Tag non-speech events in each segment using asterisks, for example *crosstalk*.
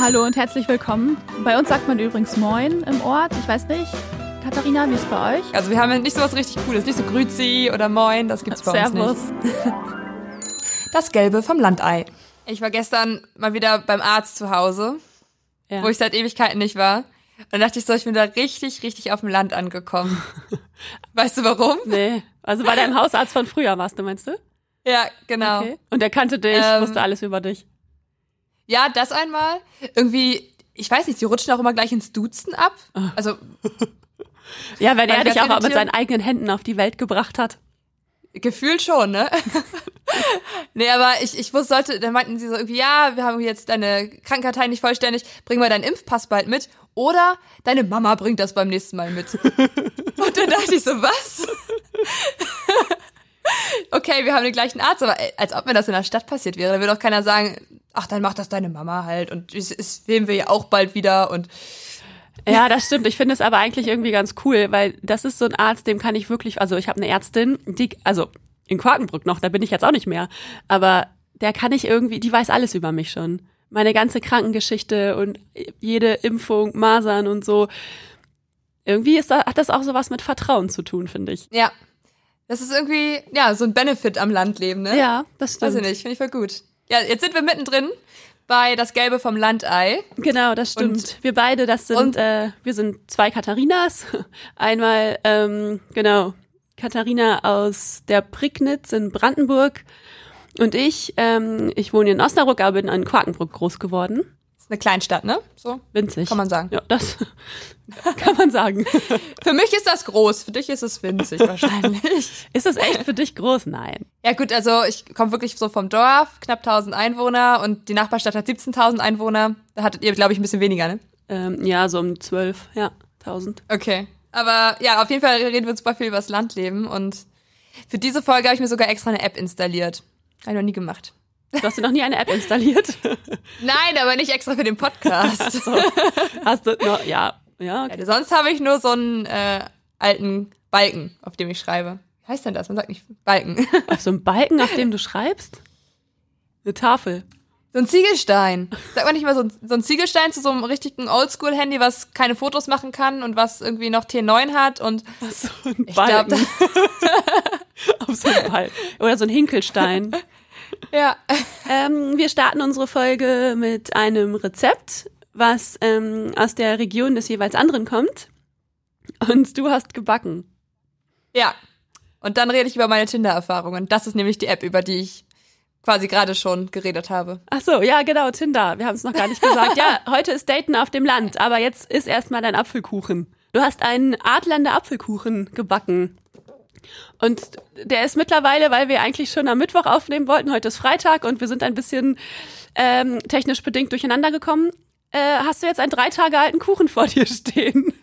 Hallo und herzlich willkommen. Bei uns sagt man übrigens Moin im Ort. Ich weiß nicht, Katharina, wie ist es bei euch? Also wir haben nicht so was richtig Cooles. Nicht so Grüzi oder Moin, das gibt's bei Servus. uns nicht. Das Gelbe vom Landei. Ich war gestern mal wieder beim Arzt zu Hause, Ja. wo ich seit Ewigkeiten nicht war. Und dann dachte ich so, ich bin da richtig, richtig auf dem Land angekommen. *laughs* weißt du warum? Nee, also bei deinem Hausarzt von früher warst du, meinst du? Ja, genau. Okay. Und der kannte dich, Ähm, wusste alles über dich. Ja, das einmal. Irgendwie, ich weiß nicht, die rutschen auch immer gleich ins Duzen ab. Also, *laughs* Ja, wenn war er ich dich auch mit seinen eigenen Händen auf die Welt gebracht hat. Gefühlt schon, ne? *laughs* nee, aber ich, ich wusste, sollte, dann meinten sie so irgendwie, ja, wir haben jetzt deine Krankenkartei nicht vollständig, bring mal deinen Impfpass bald mit. Oder deine Mama bringt das beim nächsten Mal mit. *laughs* Und dann dachte ich so, was? okay, wir haben den gleichen Arzt, aber ey, als ob mir das in der Stadt passiert wäre, da würde doch keiner sagen, ach, dann macht das deine Mama halt und es, es sehen wir ja auch bald wieder und Ja, das stimmt. Ich finde es aber eigentlich irgendwie ganz cool, weil das ist so ein Arzt, dem kann ich wirklich, also ich habe eine Ärztin, die, also in Quakenbrück noch, da bin ich jetzt auch nicht mehr, aber der kann ich irgendwie, die weiß alles über mich schon. Meine ganze Krankengeschichte und jede Impfung, Masern und so. Irgendwie ist da, hat das auch so was mit Vertrauen zu tun, finde ich. ja. Das ist irgendwie, ja, so ein Benefit am Landleben, ne? Ja, das Weiß stimmt. ich nicht, finde ich voll gut. Ja, jetzt sind wir mittendrin bei das Gelbe vom Landei. Genau, das stimmt. Und- wir beide, das sind, äh, wir sind zwei Katharinas. *laughs* Einmal, ähm, genau, Katharina aus der Prignitz in Brandenburg und ich, ähm, ich wohne in Osnabrück, aber bin in Quakenbrück groß geworden. Ist eine Kleinstadt, ne? So. Winzig. Kann man sagen. Ja, das *laughs* kann man sagen. Für mich ist das groß, für dich ist es winzig wahrscheinlich. *laughs* Ist das echt für dich groß? Nein. Ja gut, also ich komme wirklich so vom Dorf, knapp 1000 Einwohner und die Nachbarstadt hat 17.000 Einwohner. Da hattet ihr, glaube ich, ein bisschen weniger, ne? Ähm, ja, so um zwölf, ja, tausend. Okay. Aber ja, auf jeden Fall reden wir super viel über das Landleben und für diese Folge habe ich mir sogar extra eine App installiert. Habe ich noch nie gemacht. Du hast dir noch nie eine App installiert? *laughs* Nein, aber nicht extra für den Podcast. Hast du noch, ja, ja, okay. Sonst habe ich nur so einen äh, alten Balken, auf dem ich schreibe. Wie heißt denn das? Man sagt nicht Balken. Auf so einem Balken, auf dem du schreibst? Eine Tafel. So ein Ziegelstein. Sagt man nicht mal so ein, so ein Ziegelstein zu so einem richtigen Oldschool-Handy, was keine Fotos machen kann und was irgendwie noch T9 hat und So ein ich glaube, Balken. *laughs* auf so einem Balken. Oder so ein Hinkelstein. *laughs* ja. ähm, wir starten unsere Folge mit einem Rezept, was ähm, aus der Region des jeweils anderen kommt. Und du hast gebacken. Ja. Und dann rede ich über meine Tinder-Erfahrungen. Das ist nämlich die App, über die ich quasi gerade schon geredet habe. Ach so, ja, genau, Tinder. Wir haben es noch gar nicht gesagt. Ja, *laughs* heute ist Daten auf dem Land, aber jetzt ist erstmal dein Apfelkuchen. Du hast einen Adländer Apfelkuchen gebacken. Und der ist mittlerweile, weil wir eigentlich schon am Mittwoch aufnehmen wollten, heute ist Freitag und wir sind ein bisschen ähm, technisch bedingt durcheinander gekommen. Äh, hast du jetzt einen drei Tage alten Kuchen vor dir stehen? *laughs*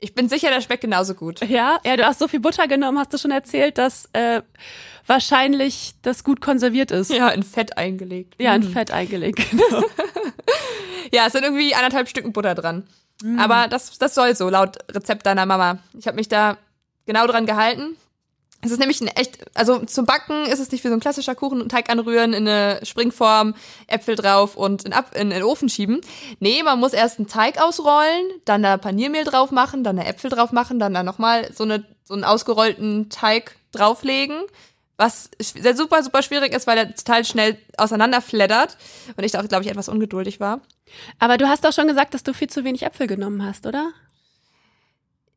Ich bin sicher, der schmeckt genauso gut. ja, ja, du hast so viel Butter genommen, hast du schon erzählt, dass äh, wahrscheinlich das gut konserviert ist. Ja, in Fett eingelegt. Ja, in Fett eingelegt. *laughs* *laughs* Ja, es sind irgendwie anderthalb Stücken Butter dran. Aber das, das soll so, laut Rezept deiner Mama. Ich habe mich da genau dran gehalten. Es ist nämlich ein echt, also zum Backen ist es nicht wie so ein klassischer Kuchen, Teig anrühren, in eine Springform, Äpfel drauf und in, Ab in, in den Ofen schieben. Nee, man muss erst einen Teig ausrollen, dann da Paniermehl drauf machen, dann da Äpfel drauf machen, dann da nochmal so, eine, so einen ausgerollten Teig drauflegen. Was sehr super, super schwierig ist, weil der total schnell auseinanderfleddert und ich auch, glaube ich, etwas ungeduldig war. Aber du hast doch schon gesagt, dass du viel zu wenig Äpfel genommen hast, oder?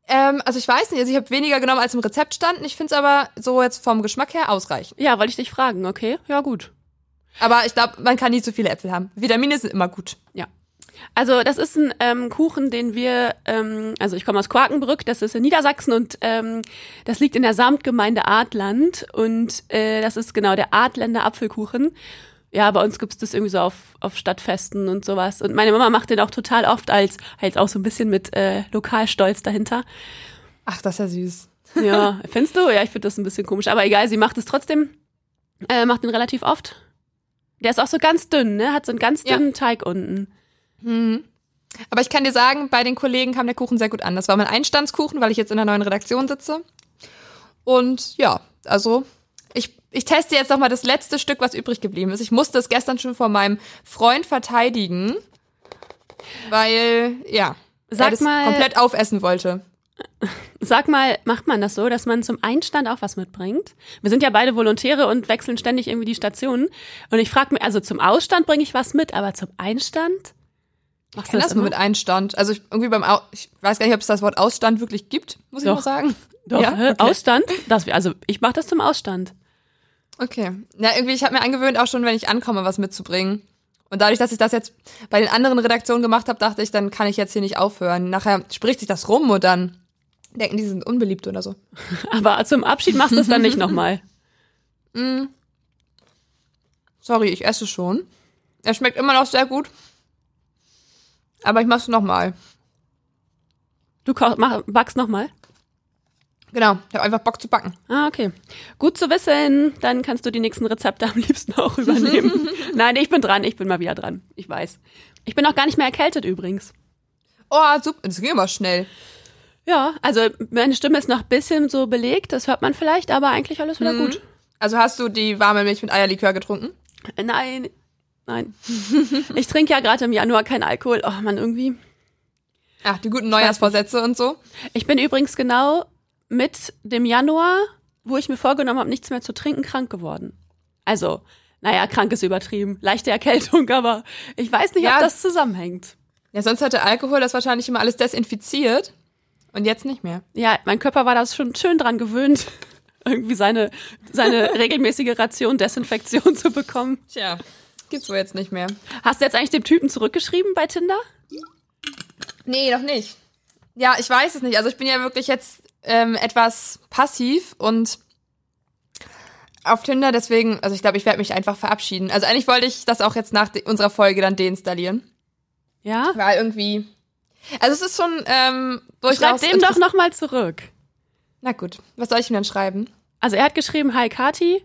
Ähm, also ich weiß nicht, also ich habe weniger genommen als im Rezept stand. Ich finde es aber so jetzt vom Geschmack her ausreichend. Ja, wollte ich dich fragen, okay? Ja, gut. Aber ich glaube, man kann nie zu viele Äpfel haben. Vitamine sind immer gut. Ja. Also das ist ein ähm, Kuchen, den wir, ähm, also ich komme aus Quakenbrück, das ist in Niedersachsen und ähm, das liegt in der Samtgemeinde Adland und äh, das ist genau der Adländer Apfelkuchen. Ja, bei uns gibt's das irgendwie so auf, auf Stadtfesten und sowas. Und meine Mama macht den auch total oft als, halt auch so ein bisschen mit äh, Lokalstolz dahinter. Ach, das ist ja süß. Ja, *laughs* findest du? Ja, ich finde das ein bisschen komisch. Aber egal, sie macht es trotzdem. Äh, macht den relativ oft. Der ist auch so ganz dünn, ne? Hat so einen ganz Ja. dünnen Teig unten. Aber ich kann dir sagen, bei den Kollegen kam der Kuchen sehr gut an. Das war mein Einstandskuchen, weil ich jetzt in der neuen Redaktion sitze. Und ja, also ich, ich teste jetzt noch mal das letzte Stück, was übrig geblieben ist. Ich musste es gestern schon vor meinem Freund verteidigen. weil, ja, Sag er das mal- komplett aufessen wollte. Sag mal, macht man das so, dass man zum Einstand auch was mitbringt? Wir sind ja beide Volontäre und wechseln ständig irgendwie die Stationen. Und ich frage mich, also zum Ausstand bringe ich was mit, aber zum Einstand? Machst Ich kenne das nur mit Einstand. Also ich, irgendwie beim, Au ich weiß gar nicht, ob es das Wort Ausstand wirklich gibt, muss ich Doch. mal sagen. Doch, Ja? hä? Okay. Ausstand? Das, also ich mache das zum Ausstand. Okay. Ja, irgendwie, ich habe mir angewöhnt, auch schon, wenn ich ankomme, was mitzubringen. Und dadurch, dass ich das jetzt bei den anderen Redaktionen gemacht habe, dachte ich, dann kann ich jetzt hier nicht aufhören. Nachher spricht sich das rum und dann denken die, sie sind unbeliebt oder so. *laughs* Aber zum Abschied machst du es dann nicht nochmal. *laughs* Sorry, ich esse schon. Er schmeckt immer noch sehr gut. Aber ich mach's nochmal. Du mach, backst nochmal? Genau, ich habe einfach Bock zu backen. Ah, okay. Gut zu wissen. Dann kannst du die nächsten Rezepte *laughs* am liebsten auch übernehmen. *laughs* Nein, ich bin dran. Ich bin mal wieder dran. Ich weiß. Ich bin auch gar nicht mehr erkältet übrigens. Oh, super. Das ging aber schnell. Ja, also meine Stimme ist noch ein bisschen so belegt. Das hört man vielleicht, aber eigentlich alles wieder gut. Also hast du die warme Milch mit Eierlikör getrunken? Nein, nein. ich trinke ja gerade im Januar keinen Alkohol. Oh man, irgendwie. Ach, die guten Neujahrsvorsätze und so. Ich bin übrigens genau mit dem Januar, wo ich mir vorgenommen habe, nichts mehr zu trinken, krank geworden. Also, naja, krank ist übertrieben. Leichte Erkältung, *laughs* aber ich weiß nicht, Ja. ob das zusammenhängt. Ja, sonst hätte Alkohol das wahrscheinlich immer alles desinfiziert. Und jetzt nicht mehr. Ja, mein Körper war das schon schön dran gewöhnt, *laughs* irgendwie seine, seine *laughs* regelmäßige Ration Desinfektion zu bekommen. Tja, gibt's wohl jetzt nicht mehr. Hast du jetzt eigentlich dem Typen zurückgeschrieben bei Tinder? Nee, noch nicht. Ja, ich weiß es nicht. Also ich bin ja wirklich jetzt ähm, etwas passiv und auf Tinder, deswegen, also ich glaube, ich werde mich einfach verabschieden. Also eigentlich wollte ich das auch jetzt nach unserer Folge dann deinstallieren. Ja? Weil irgendwie. Also es ist schon ähm, Schreib durchaus. dem doch nochmal zurück. Na gut, was soll ich ihm denn schreiben? Also er hat geschrieben, hi Kati.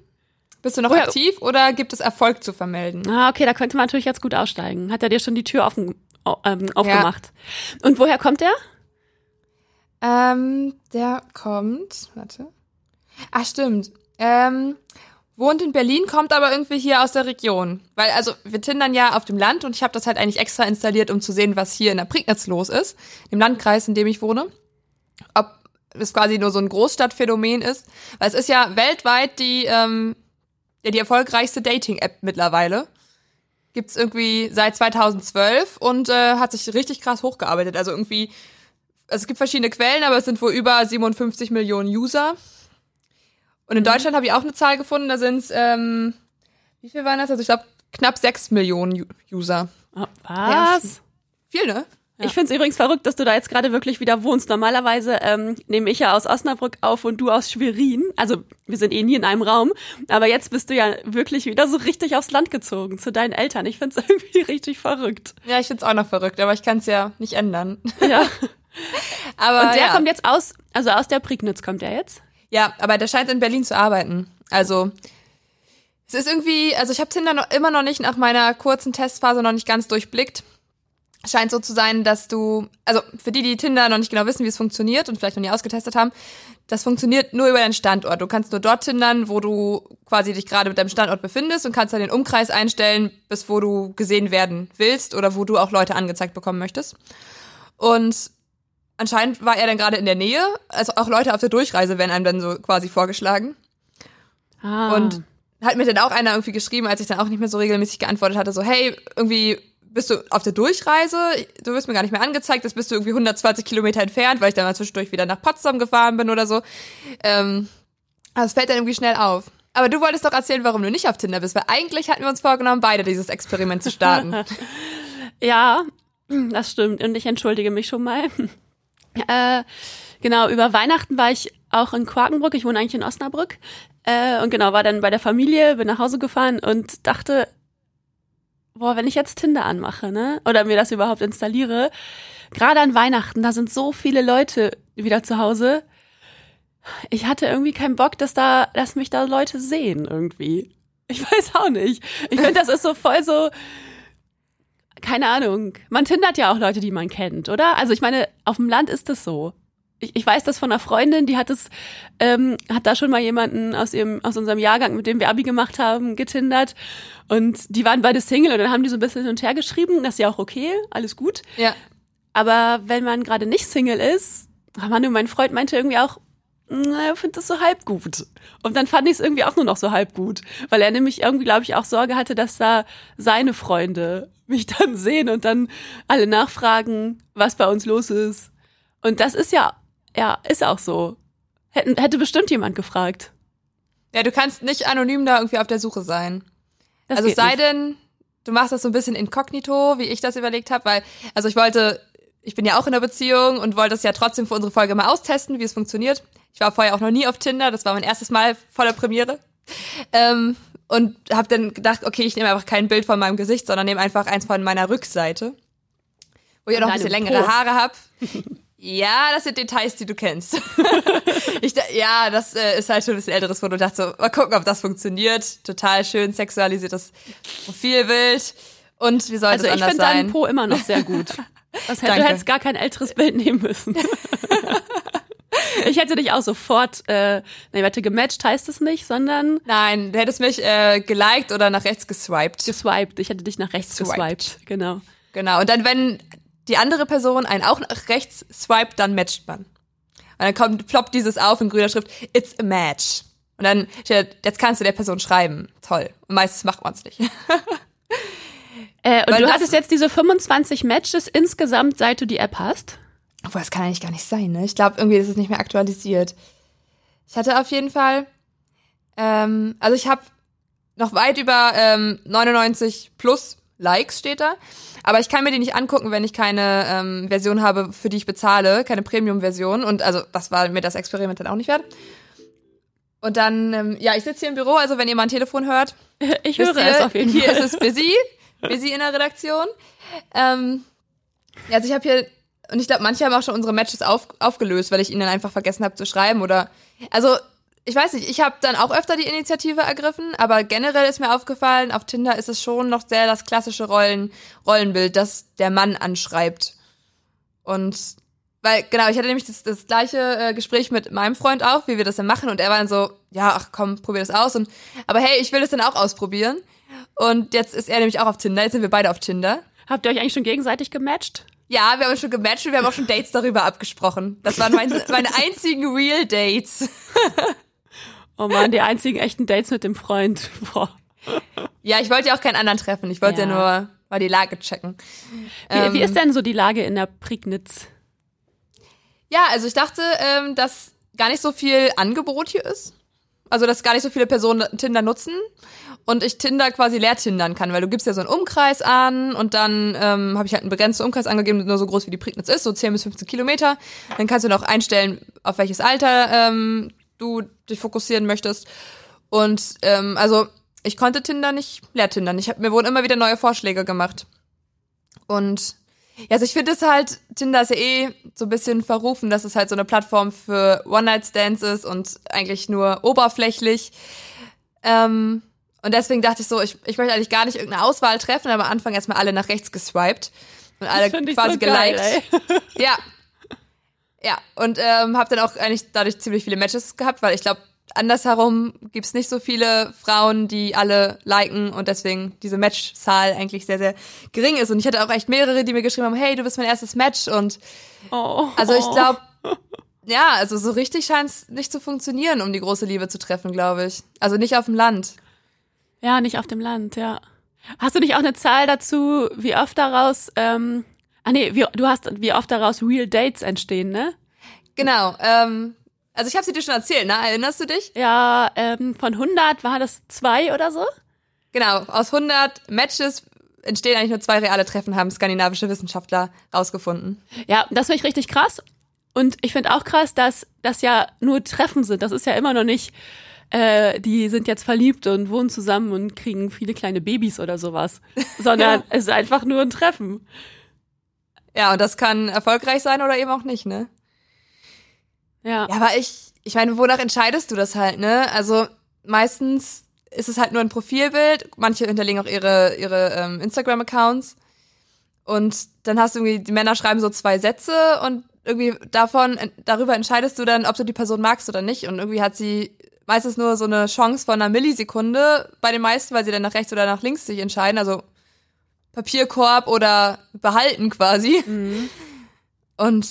Bist du noch Oh ja. aktiv oder gibt es Erfolg zu vermelden? Ah, okay, da könnte man natürlich jetzt gut aussteigen. Hat er dir schon die Tür offen, ähm, aufgemacht. Und woher kommt er? Ähm, der kommt, warte. Ach, stimmt. Ähm, wohnt in Berlin, kommt aber irgendwie hier aus der Region. Weil, also, wir tindern ja auf dem Land und ich habe das halt eigentlich extra installiert, um zu sehen, was hier in der Prignitz los ist. Im Landkreis, in dem ich wohne. Ob es quasi nur so ein Großstadtphänomen ist. Weil es ist ja weltweit die, ähm, ja, die erfolgreichste Dating-App mittlerweile. Gibt's irgendwie seit 2012 und äh, hat sich richtig krass hochgearbeitet. Also irgendwie also es gibt verschiedene Quellen, aber es sind wohl über 57 Millionen User. Und in Deutschland habe ich auch eine Zahl gefunden, da sind es, ähm, wie viel waren das? Also ich glaube, knapp 6 Millionen User. Oh, was? Viel, ne? Ich finde es übrigens verrückt, dass du da jetzt gerade wirklich wieder wohnst. Normalerweise ähm, nehme ich ja aus Osnabrück auf und du aus Schwerin. Also wir sind eh nie in einem Raum. Aber jetzt bist du ja wirklich wieder so richtig aufs Land gezogen zu deinen Eltern. Ich finde es *laughs* irgendwie richtig verrückt. Ja, ich find's auch noch verrückt, aber ich kann es ja nicht ändern. Ja. *laughs* Aber Und der ja. kommt jetzt aus, also aus der Prignitz kommt er jetzt. Ja, aber der scheint in Berlin zu arbeiten. Also es ist irgendwie, also ich habe Tinder noch, immer noch nicht nach meiner kurzen Testphase noch nicht ganz durchblickt. Scheint so zu sein, dass du, also für die, die Tinder noch nicht genau wissen, wie es funktioniert und vielleicht noch nie ausgetestet haben, das funktioniert nur über deinen Standort. Du kannst nur dort tindern, wo du quasi dich gerade mit deinem Standort befindest und kannst dann den Umkreis einstellen, bis wo du gesehen werden willst oder wo du auch Leute angezeigt bekommen möchtest. Und anscheinend war er dann gerade in der Nähe, also auch Leute auf der Durchreise werden einem dann so quasi vorgeschlagen. Ah. Und hat mir dann auch einer irgendwie geschrieben, als ich dann auch nicht mehr so regelmäßig geantwortet hatte, so, hey, irgendwie bist du auf der Durchreise, du wirst mir gar nicht mehr angezeigt, jetzt bist du irgendwie 120 Kilometer entfernt, weil ich dann mal zwischendurch wieder nach Potsdam gefahren bin oder so. Ähm, es fällt dann irgendwie schnell auf. Aber du wolltest doch erzählen, warum du nicht auf Tinder bist, weil eigentlich hatten wir uns vorgenommen, beide dieses Experiment zu starten. *laughs* Ja, das stimmt. Und ich entschuldige mich schon mal. Äh, genau, über Weihnachten war ich auch in Quakenbrück. Ich wohne eigentlich in Osnabrück. Äh, und genau, war dann bei der Familie, bin nach Hause gefahren und dachte, boah, wenn ich jetzt Tinder anmache, ne? Oder mir das überhaupt installiere, gerade an Weihnachten, da sind so viele Leute wieder zu Hause. Ich hatte irgendwie keinen Bock, dass da, dass mich da Leute sehen irgendwie. Ich weiß auch nicht. Ich finde, das ist so voll so, keine Ahnung. Man tindert ja auch Leute, die man kennt, oder? Also ich meine, auf dem Land ist das so. ich, ich weiß das von einer Freundin, die hat es, ähm, hat da schon mal jemanden aus ihrem, aus unserem Jahrgang, mit dem wir Abi gemacht haben, getindert. Und die waren beide Single und dann haben die so ein bisschen hin und her geschrieben. Das ist ja auch okay, alles gut. Ja. Aber wenn man gerade nicht Single ist, Manu, mein Freund meinte irgendwie auch, na, ich finde das so halb gut. Und dann fand ich es irgendwie auch nur noch so halb gut, weil er nämlich irgendwie, glaube ich, auch Sorge hatte, dass da seine Freunde mich *laughs* dann sehen und dann alle nachfragen, was bei uns los ist. Und das ist ja ja, ist auch so. Hätten, hätte bestimmt jemand gefragt. Ja, du kannst nicht anonym da irgendwie auf der Suche sein. Das also sei nicht. denn, du machst das so ein bisschen inkognito, wie ich das überlegt habe, weil, also ich wollte, ich bin ja auch in einer Beziehung und wollte das ja trotzdem für unsere Folge mal austesten, wie es funktioniert. Ich war vorher auch noch nie auf Tinder, das war mein erstes Mal voller Premiere. Ähm, und habe dann gedacht, okay, ich nehme einfach kein Bild von meinem Gesicht, sondern nehme einfach eins von meiner Rückseite, wo ich auch noch ein bisschen längere po. Haare habe. *laughs* Ja, das sind Details, die du kennst. *laughs* ich, ja, das äh, ist halt schon ein bisschen älteres Foto. Ich dachte so, mal gucken, ob das funktioniert. Total schön sexualisiertes Profilbild. Und wie soll also das anders sein? Also ich finde deinen Po immer noch sehr gut. *laughs* Das hätte, du hättest gar kein älteres Bild nehmen müssen. *laughs* ich hätte dich auch sofort, äh, nee, warte, gematcht heißt es nicht, sondern... Nein, du hättest mich äh, geliked oder nach rechts geswiped. Geswiped, ich hätte dich nach rechts Swiped. geswiped, genau. Genau, und dann, wenn die andere Person einen auch nach rechts swiped, dann matcht man. Und dann kommt, ploppt dieses auf in grüner Schrift, it's a match. Und dann, jetzt kannst du der Person schreiben. Toll. Und meistens macht man es nicht. äh, und Weil du hattest jetzt diese 25 Matches insgesamt, seit du die App hast? Obwohl, das kann eigentlich gar nicht sein, ne? Ich glaube, irgendwie ist es nicht mehr aktualisiert. Ich hatte auf jeden Fall, ähm, also ich habe noch weit über ähm, 99 plus Likes steht da. Aber ich kann mir die nicht angucken, wenn ich keine ähm, Version habe, für die ich bezahle, keine Premium-Version. Und also das war mir das Experiment dann auch nicht wert. Und dann, ähm, ja, ich sitze hier im Büro, also wenn ihr mal ein Telefon hört. *laughs* Ich höre ihr, es auf jeden Fall. Hier ist es busy, busy in der Redaktion. Ähm, also ich habe hier, und ich glaube, manche haben auch schon unsere Matches auf, aufgelöst, weil ich ihnen einfach vergessen habe zu schreiben oder, also ich weiß nicht, ich habe dann auch öfter die Initiative ergriffen, aber generell ist mir aufgefallen, auf Tinder ist es schon noch sehr das klassische Rollen, Rollenbild, das der Mann anschreibt. Und weil, genau, ich hatte nämlich das, das gleiche äh, Gespräch mit meinem Freund auch, wie wir das dann machen, und er war dann so, ja, ach komm, probier das aus. Und aber hey, ich will das dann auch ausprobieren. Und jetzt ist er nämlich auch auf Tinder, jetzt sind wir beide auf Tinder. Habt ihr euch eigentlich schon gegenseitig gematcht? Ja, wir haben schon gematcht und wir haben auch schon Dates darüber abgesprochen. Das waren meine, meine einzigen Real Dates. *laughs* Oh man, die einzigen echten Dates mit dem Freund. Boah. Ja, ich wollte ja auch keinen anderen treffen. Ich wollte ja, ja nur mal die Lage checken. Wie, ähm, wie ist denn so die Lage in der Prignitz? Ja, also ich dachte, ähm, dass gar nicht so viel Angebot hier ist. Also, dass gar nicht so viele Personen Tinder nutzen und ich Tinder quasi leer tindern kann, weil du gibst ja so einen Umkreis an und dann ähm, habe ich halt einen begrenzten Umkreis angegeben, nur so groß wie die Prignitz ist, so 10 bis 15 Kilometer. Dann kannst du noch einstellen, auf welches Alter ähm, du dich fokussieren möchtest. Und ähm, also ich konnte Tinder nicht leer tindern. Ich hab, mir wurden immer wieder neue Vorschläge gemacht. Und ja, also ich finde es halt, Tinder ist ja eh so ein bisschen verrufen, dass es halt so eine Plattform für One-Night-Stands ist und eigentlich nur oberflächlich. Ähm, und deswegen dachte ich so, ich, ich möchte eigentlich gar nicht irgendeine Auswahl treffen, aber am Anfang erstmal alle nach rechts geswiped und alle quasi so geliked. Geil, *laughs* *laughs* ja, ja, und ähm, habe dann auch eigentlich dadurch ziemlich viele Matches gehabt, weil ich glaube, andersherum gibt's nicht so viele Frauen, die alle liken und deswegen diese Matchzahl eigentlich sehr, sehr gering ist. Und ich hatte auch echt mehrere, die mir geschrieben haben, hey, du bist mein erstes Match und oh. also ich glaube, *laughs* ja, also so richtig scheint's nicht zu funktionieren, um die große Liebe zu treffen, glaube ich. Also nicht auf dem Land. Ja, nicht auf dem Land, ja. Hast du nicht auch eine Zahl dazu, wie oft daraus ähm, Ah nee, wie, du hast, wie oft daraus Real Dates entstehen, ne? Genau. Ähm, also ich habe sie dir schon erzählt, ne? Erinnerst du dich? Ja, ähm, von 100 war das zwei oder so? Genau, aus 100 Matches entstehen eigentlich nur zwei reale Treffen, haben skandinavische Wissenschaftler rausgefunden. Ja, das finde ich richtig krass. Und ich finde auch krass, dass das ja nur Treffen sind. Das ist ja immer noch nicht, äh, die sind jetzt verliebt und wohnen zusammen und kriegen viele kleine Babys oder sowas. *laughs* Sondern ja. es ist einfach nur ein Treffen. Ja, und das kann erfolgreich sein oder eben auch nicht, ne? Ja. Ja, aber ich, ich meine, wonach entscheidest du das halt, ne? Also meistens ist es halt nur ein Profilbild. Manche hinterlegen auch ihre, ihre ähm, Instagram-Accounts. Und dann hast du irgendwie, die Männer schreiben so zwei Sätze und irgendwie davon, darüber entscheidest du dann, ob du die Person magst oder nicht. Und irgendwie hat sie meistens nur so eine Chance von einer Millisekunde bei den meisten, weil sie dann nach rechts oder nach links sich entscheiden. Also Papierkorb oder behalten quasi. Mhm. Und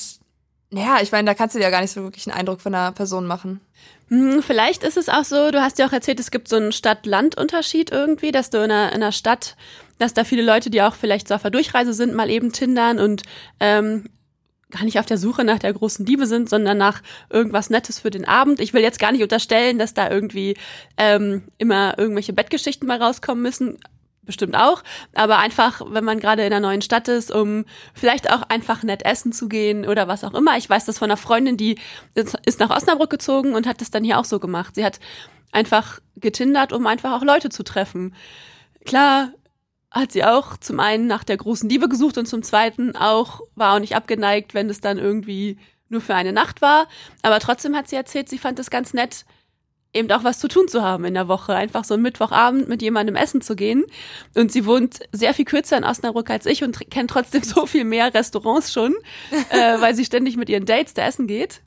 ja, ich meine, da kannst du dir ja gar nicht so wirklich einen Eindruck von einer Person machen. Hm, vielleicht ist es auch so, du hast ja auch erzählt, es gibt so einen Stadt-Land-Unterschied irgendwie, dass du in einer, in einer Stadt, dass da viele Leute, die auch vielleicht so auf der Durchreise sind, mal eben tindern und ähm, gar nicht auf der Suche nach der großen Liebe sind, sondern nach irgendwas Nettes für den Abend. Ich will jetzt gar nicht unterstellen, dass da irgendwie ähm, immer irgendwelche Bettgeschichten mal rauskommen müssen bestimmt auch, aber einfach, wenn man gerade in einer neuen Stadt ist, um vielleicht auch einfach nett essen zu gehen oder was auch immer. Ich weiß das von einer Freundin, die ist nach Osnabrück gezogen und hat das dann hier auch so gemacht. Sie hat einfach getindert, um einfach auch Leute zu treffen. Klar hat sie auch zum einen nach der großen Liebe gesucht und zum zweiten auch war auch nicht abgeneigt, wenn es dann irgendwie nur für eine Nacht war. Aber trotzdem hat sie erzählt, sie fand es ganz nett, eben auch was zu tun zu haben in der Woche. Einfach so einen Mittwochabend mit jemandem essen zu gehen. Und sie wohnt sehr viel kürzer in Osnabrück als ich und kennt trotzdem so viel mehr Restaurants schon, *laughs* äh, weil sie ständig mit ihren Dates da essen geht.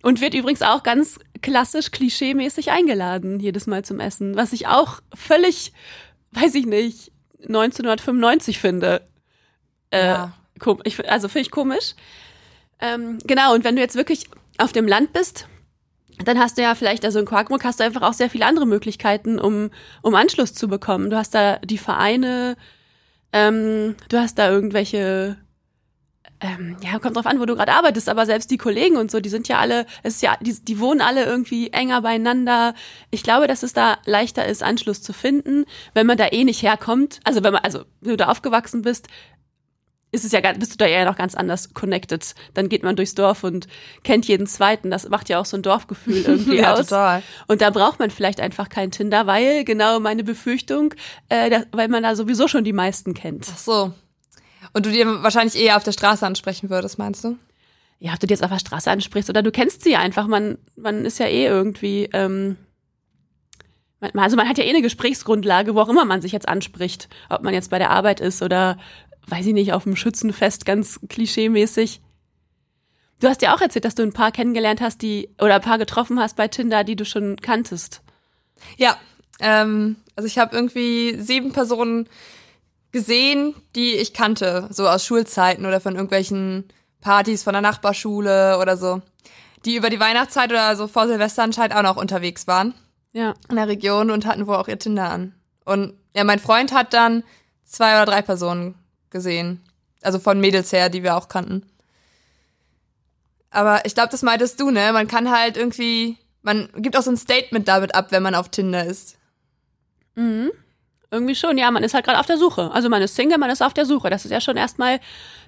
Und wird übrigens auch ganz klassisch klischeemäßig eingeladen, jedes Mal zum Essen. Was ich auch völlig, weiß ich nicht, 1995 finde. Äh, ja. ich, also finde ich komisch. Ähm, genau, und wenn du jetzt wirklich auf dem Land bist, dann hast du ja vielleicht, also in Quarkmuck hast du einfach auch sehr viele andere Möglichkeiten, um, um Anschluss zu bekommen. Du hast da die Vereine, ähm, du hast da irgendwelche, ähm, ja, kommt drauf an, wo du gerade arbeitest, aber selbst die Kollegen und so, die sind ja alle, es ist ja, die, die wohnen alle irgendwie enger beieinander. Ich glaube, dass es da leichter ist, Anschluss zu finden, wenn man da eh nicht herkommt. Also wenn man, also wenn du da aufgewachsen bist, ist es ja bist du da eher noch ganz anders connected. Dann geht man durchs Dorf und kennt jeden zweiten. Das macht ja auch so ein Dorfgefühl *laughs* irgendwie ja, aus. Total. Und da braucht man vielleicht einfach kein Tinder, weil genau meine Befürchtung, äh, da, weil man da sowieso schon die meisten kennt. Ach so. Und du dir wahrscheinlich eher auf der Straße ansprechen würdest, meinst du? Ja, ob du dir jetzt auf der Straße ansprichst oder du kennst sie einfach. Man, man ist ja eh irgendwie. Ähm, also man hat ja eh eine Gesprächsgrundlage, wo auch immer man sich jetzt anspricht, ob man jetzt bei der Arbeit ist oder weiß ich nicht, auf dem Schützenfest ganz klischeemäßig. Du hast ja auch erzählt, dass du ein paar kennengelernt hast, die oder ein paar getroffen hast bei Tinder, die du schon kanntest. Ja, ähm, also ich habe irgendwie sieben Personen gesehen, die ich kannte, so aus Schulzeiten oder von irgendwelchen Partys von der Nachbarschule oder so, die über die Weihnachtszeit oder so vor Silvester anscheinend auch noch unterwegs waren. Ja. In der Region und hatten wohl auch ihr Tinder an. Und ja, mein Freund hat dann zwei oder drei Personen gesehen. Also von Mädels her, die wir auch kannten. Aber ich glaube, das meintest du, ne? Man kann halt irgendwie, man gibt auch so ein Statement damit ab, wenn man auf Tinder ist. Mhm. Irgendwie schon, ja, man ist halt gerade auf der Suche. Also man ist Single, man ist auf der Suche. Das ist ja schon erstmal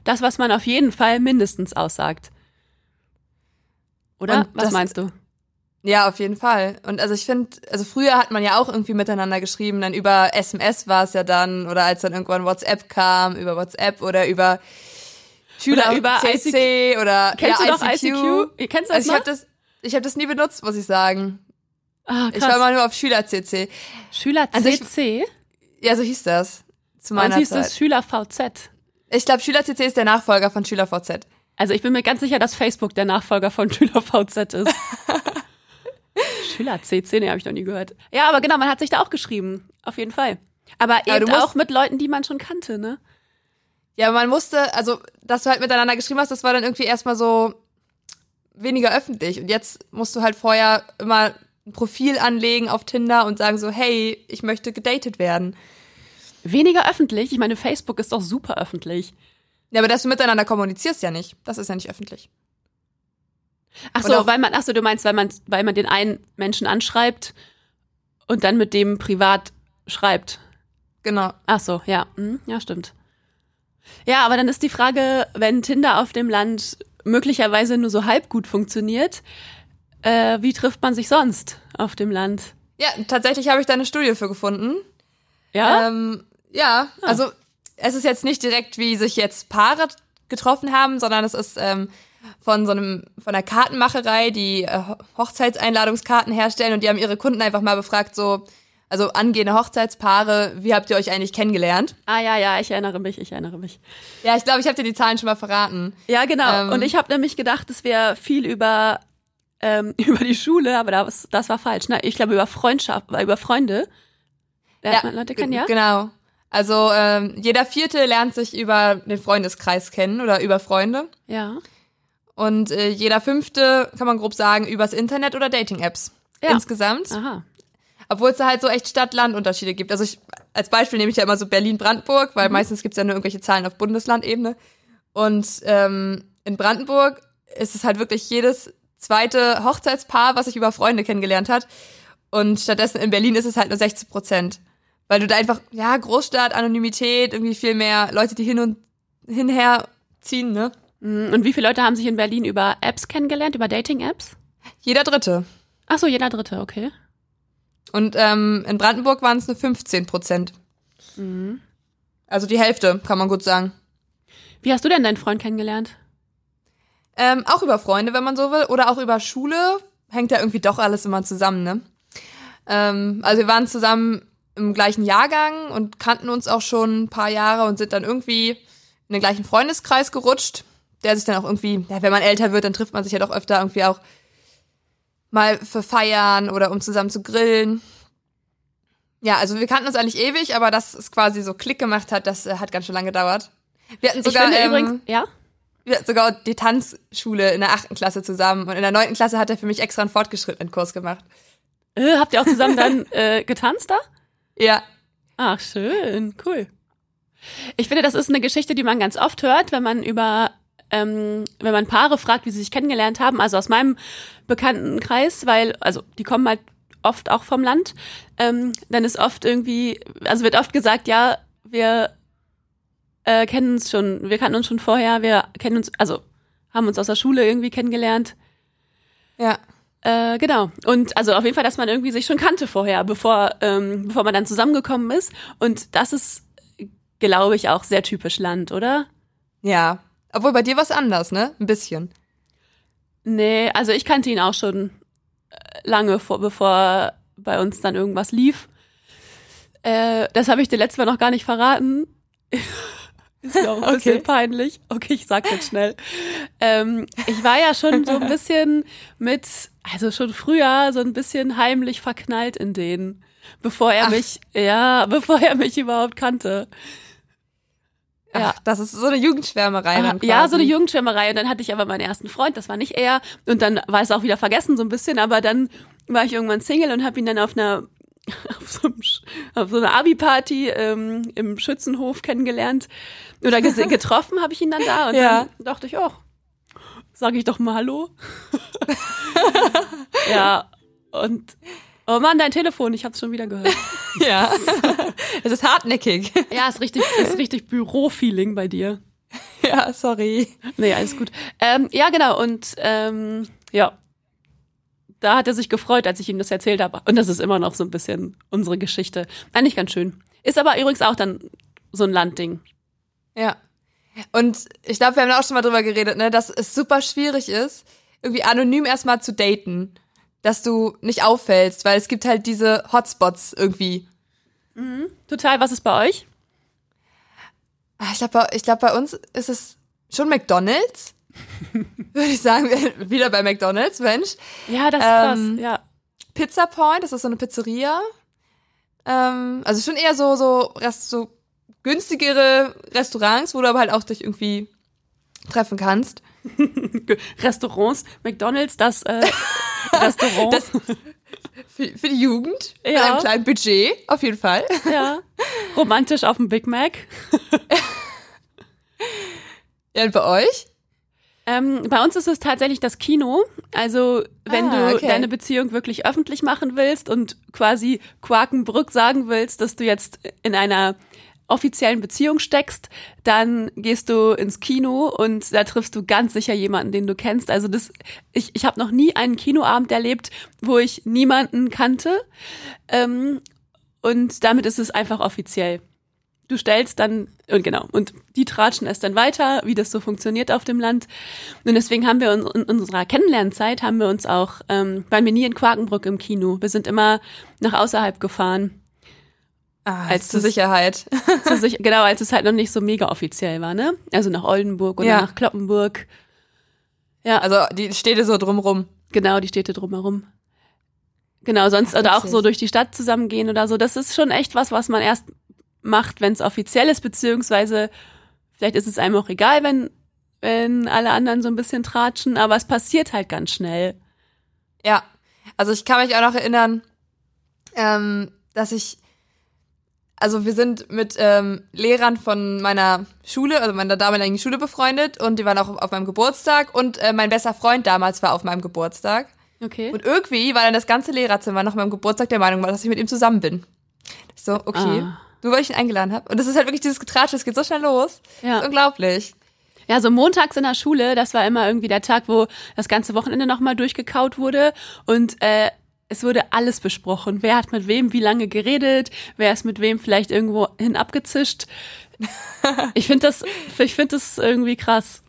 das, was man auf jeden Fall mindestens aussagt. Oder? Und was meinst du? Ja, auf jeden Fall. Und also ich finde, also früher hat man ja auch irgendwie miteinander geschrieben, dann über SMS war es ja dann, oder als dann irgendwann WhatsApp kam, über WhatsApp oder über Schüler oder über CC ICQ. oder Kennst ja, du ICQ? ICQ? Kennst du das also ich habe das ich habe das nie benutzt, muss ich sagen. Ah, krass. Ich war mal nur auf Schüler CC. Schüler CC? Also ja, so hieß das. Zu meiner Und hieß Zeit. das Schüler VZ? Ich glaube, Schüler CC ist der Nachfolger von Schüler VZ. Also ich bin mir ganz sicher, dass Facebook der Nachfolger von Schüler VZ ist. *laughs* Schüler CC, ne, habe ich noch nie gehört. Ja, aber genau, man hat sich da auch geschrieben. Auf jeden Fall. Aber eben auch mit Leuten, die man schon kannte, ne? Ja, man musste, also, dass du halt miteinander geschrieben hast, das war dann irgendwie erstmal so weniger öffentlich. Und jetzt musst du halt vorher immer ein Profil anlegen auf Tinder und sagen so, hey, ich möchte gedatet werden. Weniger öffentlich? Ich meine, Facebook ist doch super öffentlich. Ja, aber dass du miteinander kommunizierst ja nicht. Das ist ja nicht öffentlich. Ach so, weil man, ach so, du meinst, weil man, weil man den einen Menschen anschreibt und dann mit dem privat schreibt. Genau. Ach so, ja, hm, ja, stimmt. Ja, aber dann ist die Frage, wenn Tinder auf dem Land möglicherweise nur so halb gut funktioniert, äh, wie trifft man sich sonst auf dem Land? Ja, tatsächlich habe ich da eine Studie für gefunden. Ja? Ähm, ja, ah. also es ist jetzt nicht direkt, wie sich jetzt Paare getroffen haben, sondern es ist ähm, von so einem, von einer Kartenmacherei, die äh, Hochzeitseinladungskarten herstellen und die haben ihre Kunden einfach mal befragt, so, Also angehende Hochzeitspaare, wie habt ihr euch eigentlich kennengelernt? Ah ja, ja, ich erinnere mich, ich erinnere mich. Ja, ich glaube, ich habe dir die Zahlen schon mal verraten. Ja, genau. Ähm, Und ich habe nämlich gedacht, es wäre viel über ähm, *laughs* über die Schule, aber das, das war falsch. Ne? Ich glaube über Freundschaft, über Freunde. Lernt man Leute kennen, ja? Genau. Also ähm, jeder Vierte lernt sich über den Freundeskreis kennen oder über Freunde. Ja. Und äh, jeder Fünfte, kann man grob sagen, übers Internet oder Dating-Apps. Ja. Insgesamt. Aha. Obwohl es da halt so echt Stadt-Land-Unterschiede gibt. Also ich, als Beispiel nehme ich ja immer so Berlin-Brandenburg, weil meistens gibt's ja nur irgendwelche Zahlen auf Bundeslandebene. Und ähm, in Brandenburg ist es halt wirklich jedes zweite Hochzeitspaar, was sich über Freunde kennengelernt hat. Und stattdessen in Berlin ist es halt nur 60 Prozent. Weil du da einfach, ja, Großstadt, Anonymität, irgendwie viel mehr Leute, die hin und hinher ziehen, ne? Mm, Und wie viele Leute haben sich in Berlin über Apps kennengelernt, über Dating-Apps? Jeder Dritte. Ach so, jeder Dritte, okay. Und ähm, in Brandenburg waren es nur 15 Prozent. Also die Hälfte, kann man gut sagen. Wie hast du denn deinen Freund kennengelernt? Ähm, auch über Freunde, wenn man so will, oder auch über Schule. Hängt ja irgendwie doch alles immer zusammen, ne? Ähm, also wir waren zusammen im gleichen Jahrgang und kannten uns auch schon ein paar Jahre und sind dann irgendwie in den gleichen Freundeskreis gerutscht, der sich dann auch irgendwie, ja, wenn man älter wird, dann trifft man sich ja doch öfter irgendwie auch mal für Feiern oder um zusammen zu grillen. Ja, also wir kannten uns eigentlich ewig, aber dass es quasi so Klick gemacht hat, das äh, hat ganz schön lange gedauert. Wir hatten sogar, ich finde ähm, übrigens, ja? Wir hatten sogar die Tanzschule in der achten Klasse zusammen und in der neunten Klasse hat er für mich extra einen fortgeschrittenen Kurs gemacht. Äh, habt ihr auch zusammen dann *laughs* äh, getanzt da? Ja, Ach, schön, cool. Ich finde, das ist eine Geschichte, die man ganz oft hört, wenn man über, ähm, wenn man Paare fragt, wie sie sich kennengelernt haben, also aus meinem Bekanntenkreis, weil, also die kommen halt oft auch vom Land, ähm, dann ist oft irgendwie, also wird oft gesagt, ja, wir äh, kennen uns schon, wir kannten uns schon vorher, wir kennen uns, also haben uns aus der Schule irgendwie kennengelernt. ja. Äh, genau. Und also auf jeden Fall, dass man irgendwie sich schon kannte vorher, bevor, ähm, bevor man dann zusammengekommen ist. Und das ist, glaube ich, auch sehr typisch Land, oder? Ja. Obwohl bei dir was anders, ne? Ein bisschen. Nee, also ich kannte ihn auch schon äh, lange vor, bevor bei uns dann irgendwas lief. Äh, das habe ich dir letztes Mal noch gar nicht verraten. *laughs* Ist ja auch ein bisschen Okay. peinlich. Okay, ich sag's jetzt schnell. Ähm, ich war ja schon so ein bisschen mit, also schon früher so ein bisschen heimlich verknallt in den, bevor er Ach. mich, ja, bevor er mich überhaupt kannte. Ja. Ach, das ist so eine Jugendschwärmerei dann quasi. Ja, so eine Jugendschwärmerei. Und dann hatte ich aber meinen ersten Freund, das war nicht er. Und dann war es auch wieder vergessen so ein bisschen. Aber dann war ich irgendwann Single und habe ihn dann auf einer *laughs* auf so, einem, auf so einer Abi-Party ähm, im Schützenhof kennengelernt. Oder *laughs* getroffen habe ich ihn dann da. Und Ja. dann dachte ich, oh, sage ich doch mal Hallo. *laughs* ja, und oh Mann, dein Telefon, ich habe es schon wieder gehört. Ja. es ist hartnäckig. Ja, ist richtig, ist richtig Büro-Feeling bei dir. ja, sorry. Nee, alles gut. Ähm, ja, genau. Und ähm, ja, da hat er sich gefreut, als ich ihm das erzählt habe. Und das ist immer noch so ein bisschen unsere Geschichte. Eigentlich ganz schön. Ist aber übrigens auch dann so ein Landding. Ja. Und ich glaube, wir haben da auch schon mal drüber geredet, ne, dass es super schwierig ist, irgendwie anonym erstmal zu daten. Dass du nicht auffällst, weil es gibt halt diese Hotspots irgendwie. Total, was ist bei euch? Ah, Ich glaube, ich glaub, bei uns ist es schon McDonalds. *laughs* Würde ich sagen, *laughs* wieder bei McDonalds, Mensch. Ja, das ist Ähm, krass. Ja. Pizza Point, das ist so eine Pizzeria. Ähm, also schon eher so, so, so günstigere Restaurants, wo du aber halt auch dich irgendwie treffen kannst. *laughs* Restaurants, McDonalds, das äh, Restaurant. Das für, für die Jugend, mit Ja. einem kleinen Budget, auf jeden Fall. ja. Romantisch auf dem Big Mac. Ja, und bei euch? Ähm, bei uns ist es tatsächlich das Kino. Also, wenn Ah, du okay. deine Beziehung wirklich öffentlich machen willst und quasi Quakenbrück sagen willst, dass du jetzt in einer offiziellen Beziehung steckst, dann gehst du ins Kino und da triffst du ganz sicher jemanden, den du kennst. Also das, ich, ich habe noch nie einen Kinoabend erlebt, wo ich niemanden kannte. Ähm, und damit ist es einfach offiziell. Du stellst dann, und genau, und die tratschen es dann weiter, wie das so funktioniert auf dem Land. Und deswegen haben wir uns in unserer Kennenlernzeit haben wir uns auch, ähm, waren wir nie in Quakenbrück im Kino. Wir sind immer nach außerhalb gefahren. Ah, Als zur Sicherheit. *laughs* Zu sich, genau, als es halt noch nicht so mega offiziell war, ne? Also nach Oldenburg oder Ja. nach Kloppenburg. Ja, Also die Städte so drumrum. genau, die Städte drumherum. Genau, sonst oder auch so durch die Stadt zusammengehen oder so. Das ist schon echt was, was man erst macht, wenn es offiziell ist, beziehungsweise vielleicht ist es einem auch egal, wenn, wenn alle anderen so ein bisschen tratschen, aber es passiert halt ganz schnell. Ja. Also ich kann mich auch noch erinnern, ähm, dass ich, also wir sind mit ähm, Lehrern von meiner Schule, also meiner damaligen Schule befreundet und die waren auch auf meinem Geburtstag und äh, mein bester Freund damals war auf meinem Geburtstag. Okay. Und irgendwie war dann das ganze Lehrerzimmer nach meinem Geburtstag der Meinung, dass ich mit ihm zusammen bin. Ich so, okay. Ah. Nur weil ich ihn eingeladen habe. Und das ist halt wirklich dieses Getratsche, es geht so schnell los. Ja. Das ist unglaublich. Ja, so montags in der Schule, das war immer irgendwie der Tag, wo das ganze Wochenende nochmal durchgekaut wurde und äh, es wurde alles besprochen. Wer hat mit wem wie lange geredet, wer ist mit wem vielleicht irgendwo hin abgezischt. *laughs* Ich finde das, ich finde das irgendwie krass.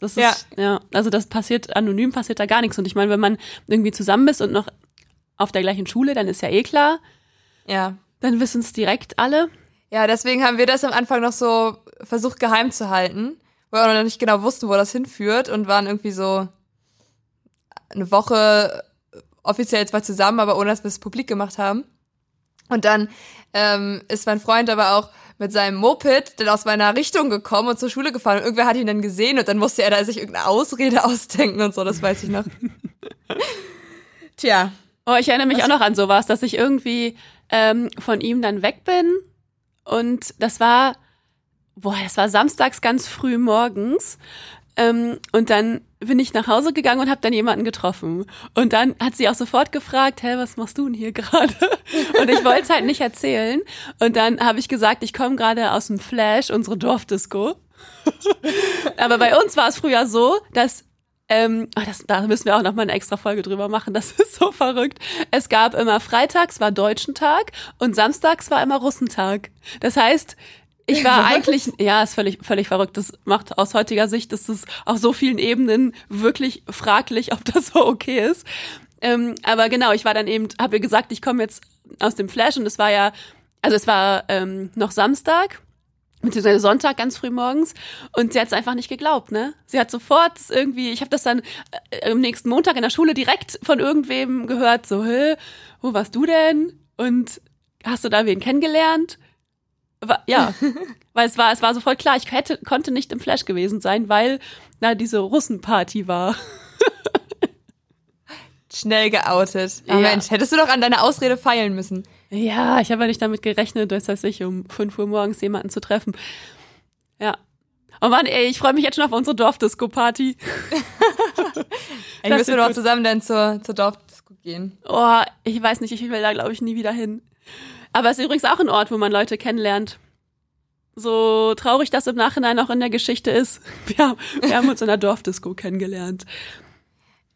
Das ist, Ja. ja, also das passiert anonym, passiert da gar nichts. Und ich meine, wenn man irgendwie zusammen ist und noch auf der gleichen Schule, dann ist ja eh klar, Ja. Dann wissen es direkt alle. Ja, deswegen haben wir das am Anfang noch so versucht geheim zu halten, weil wir noch nicht genau wussten, wo das hinführt und waren irgendwie so eine Woche offiziell zwar zusammen, aber ohne dass wir es publik gemacht haben. Und dann ähm, ist mein Freund aber auch mit seinem Moped dann aus meiner Richtung gekommen und zur Schule gefahren. Und irgendwer hat ihn dann gesehen und dann musste er da sich irgendeine Ausrede *laughs* ausdenken und so, das weiß ich noch. *laughs* Tja, Oh, ich erinnere mich auch noch an sowas, dass ich irgendwie ähm, von ihm dann weg bin und das war, boah, das war samstags ganz früh morgens ähm, und dann bin ich nach Hause gegangen und habe dann jemanden getroffen und dann hat sie auch sofort gefragt, hä, was machst du denn hier *laughs* gerade? Und ich wollte es halt nicht erzählen und dann habe ich gesagt, ich komme gerade aus dem Flash, unsere Dorfdisco. *laughs* Aber bei uns war es früher so, dass ähm, ah, das, da müssen wir auch noch mal eine extra Folge drüber machen. Das *laughs* ist so verrückt. Es gab immer Freitags war Deutschen Tag und Samstags war immer Russentag. Das heißt, ich war eigentlich, ja, ist völlig, völlig verrückt. Das macht aus heutiger Sicht, ist es auf so vielen Ebenen wirklich fraglich, ob das so okay ist. Ähm, aber genau, ich war dann eben, habe ihr gesagt, ich komme jetzt aus dem Flash und es war ja, also es war ähm, noch Samstag beziehungsweise Sonntag ganz früh morgens und sie hat es einfach nicht geglaubt, ne? Sie hat sofort irgendwie, ich habe das dann äh, am nächsten Montag in der Schule direkt von irgendwem gehört, so, hä, wo warst du denn? Und hast du da wen kennengelernt? Ja, *laughs* weil es war, es war sofort klar, ich hätte, konnte nicht im Flash gewesen sein, weil da diese Russenparty war. Schnell geoutet. Ah, Ja. Mensch, hättest du doch an deine Ausrede feilen müssen. Ja, ich habe ja nicht damit gerechnet, dass das ich um 5 Uhr morgens jemanden zu treffen. Ja. Oh Mann, ey, ich freue mich jetzt schon auf unsere Dorfdisco-Party. *laughs* Das müssen wir doch zusammen dann zur, zur Dorfdisco gehen. Oh, ich weiß nicht, ich will da, glaube ich, nie wieder hin. Aber es ist übrigens auch ein Ort, wo man Leute kennenlernt. So traurig das im Nachhinein auch in der Geschichte ist. *laughs* Wir, haben- wir haben uns in der Dorfdisco kennengelernt.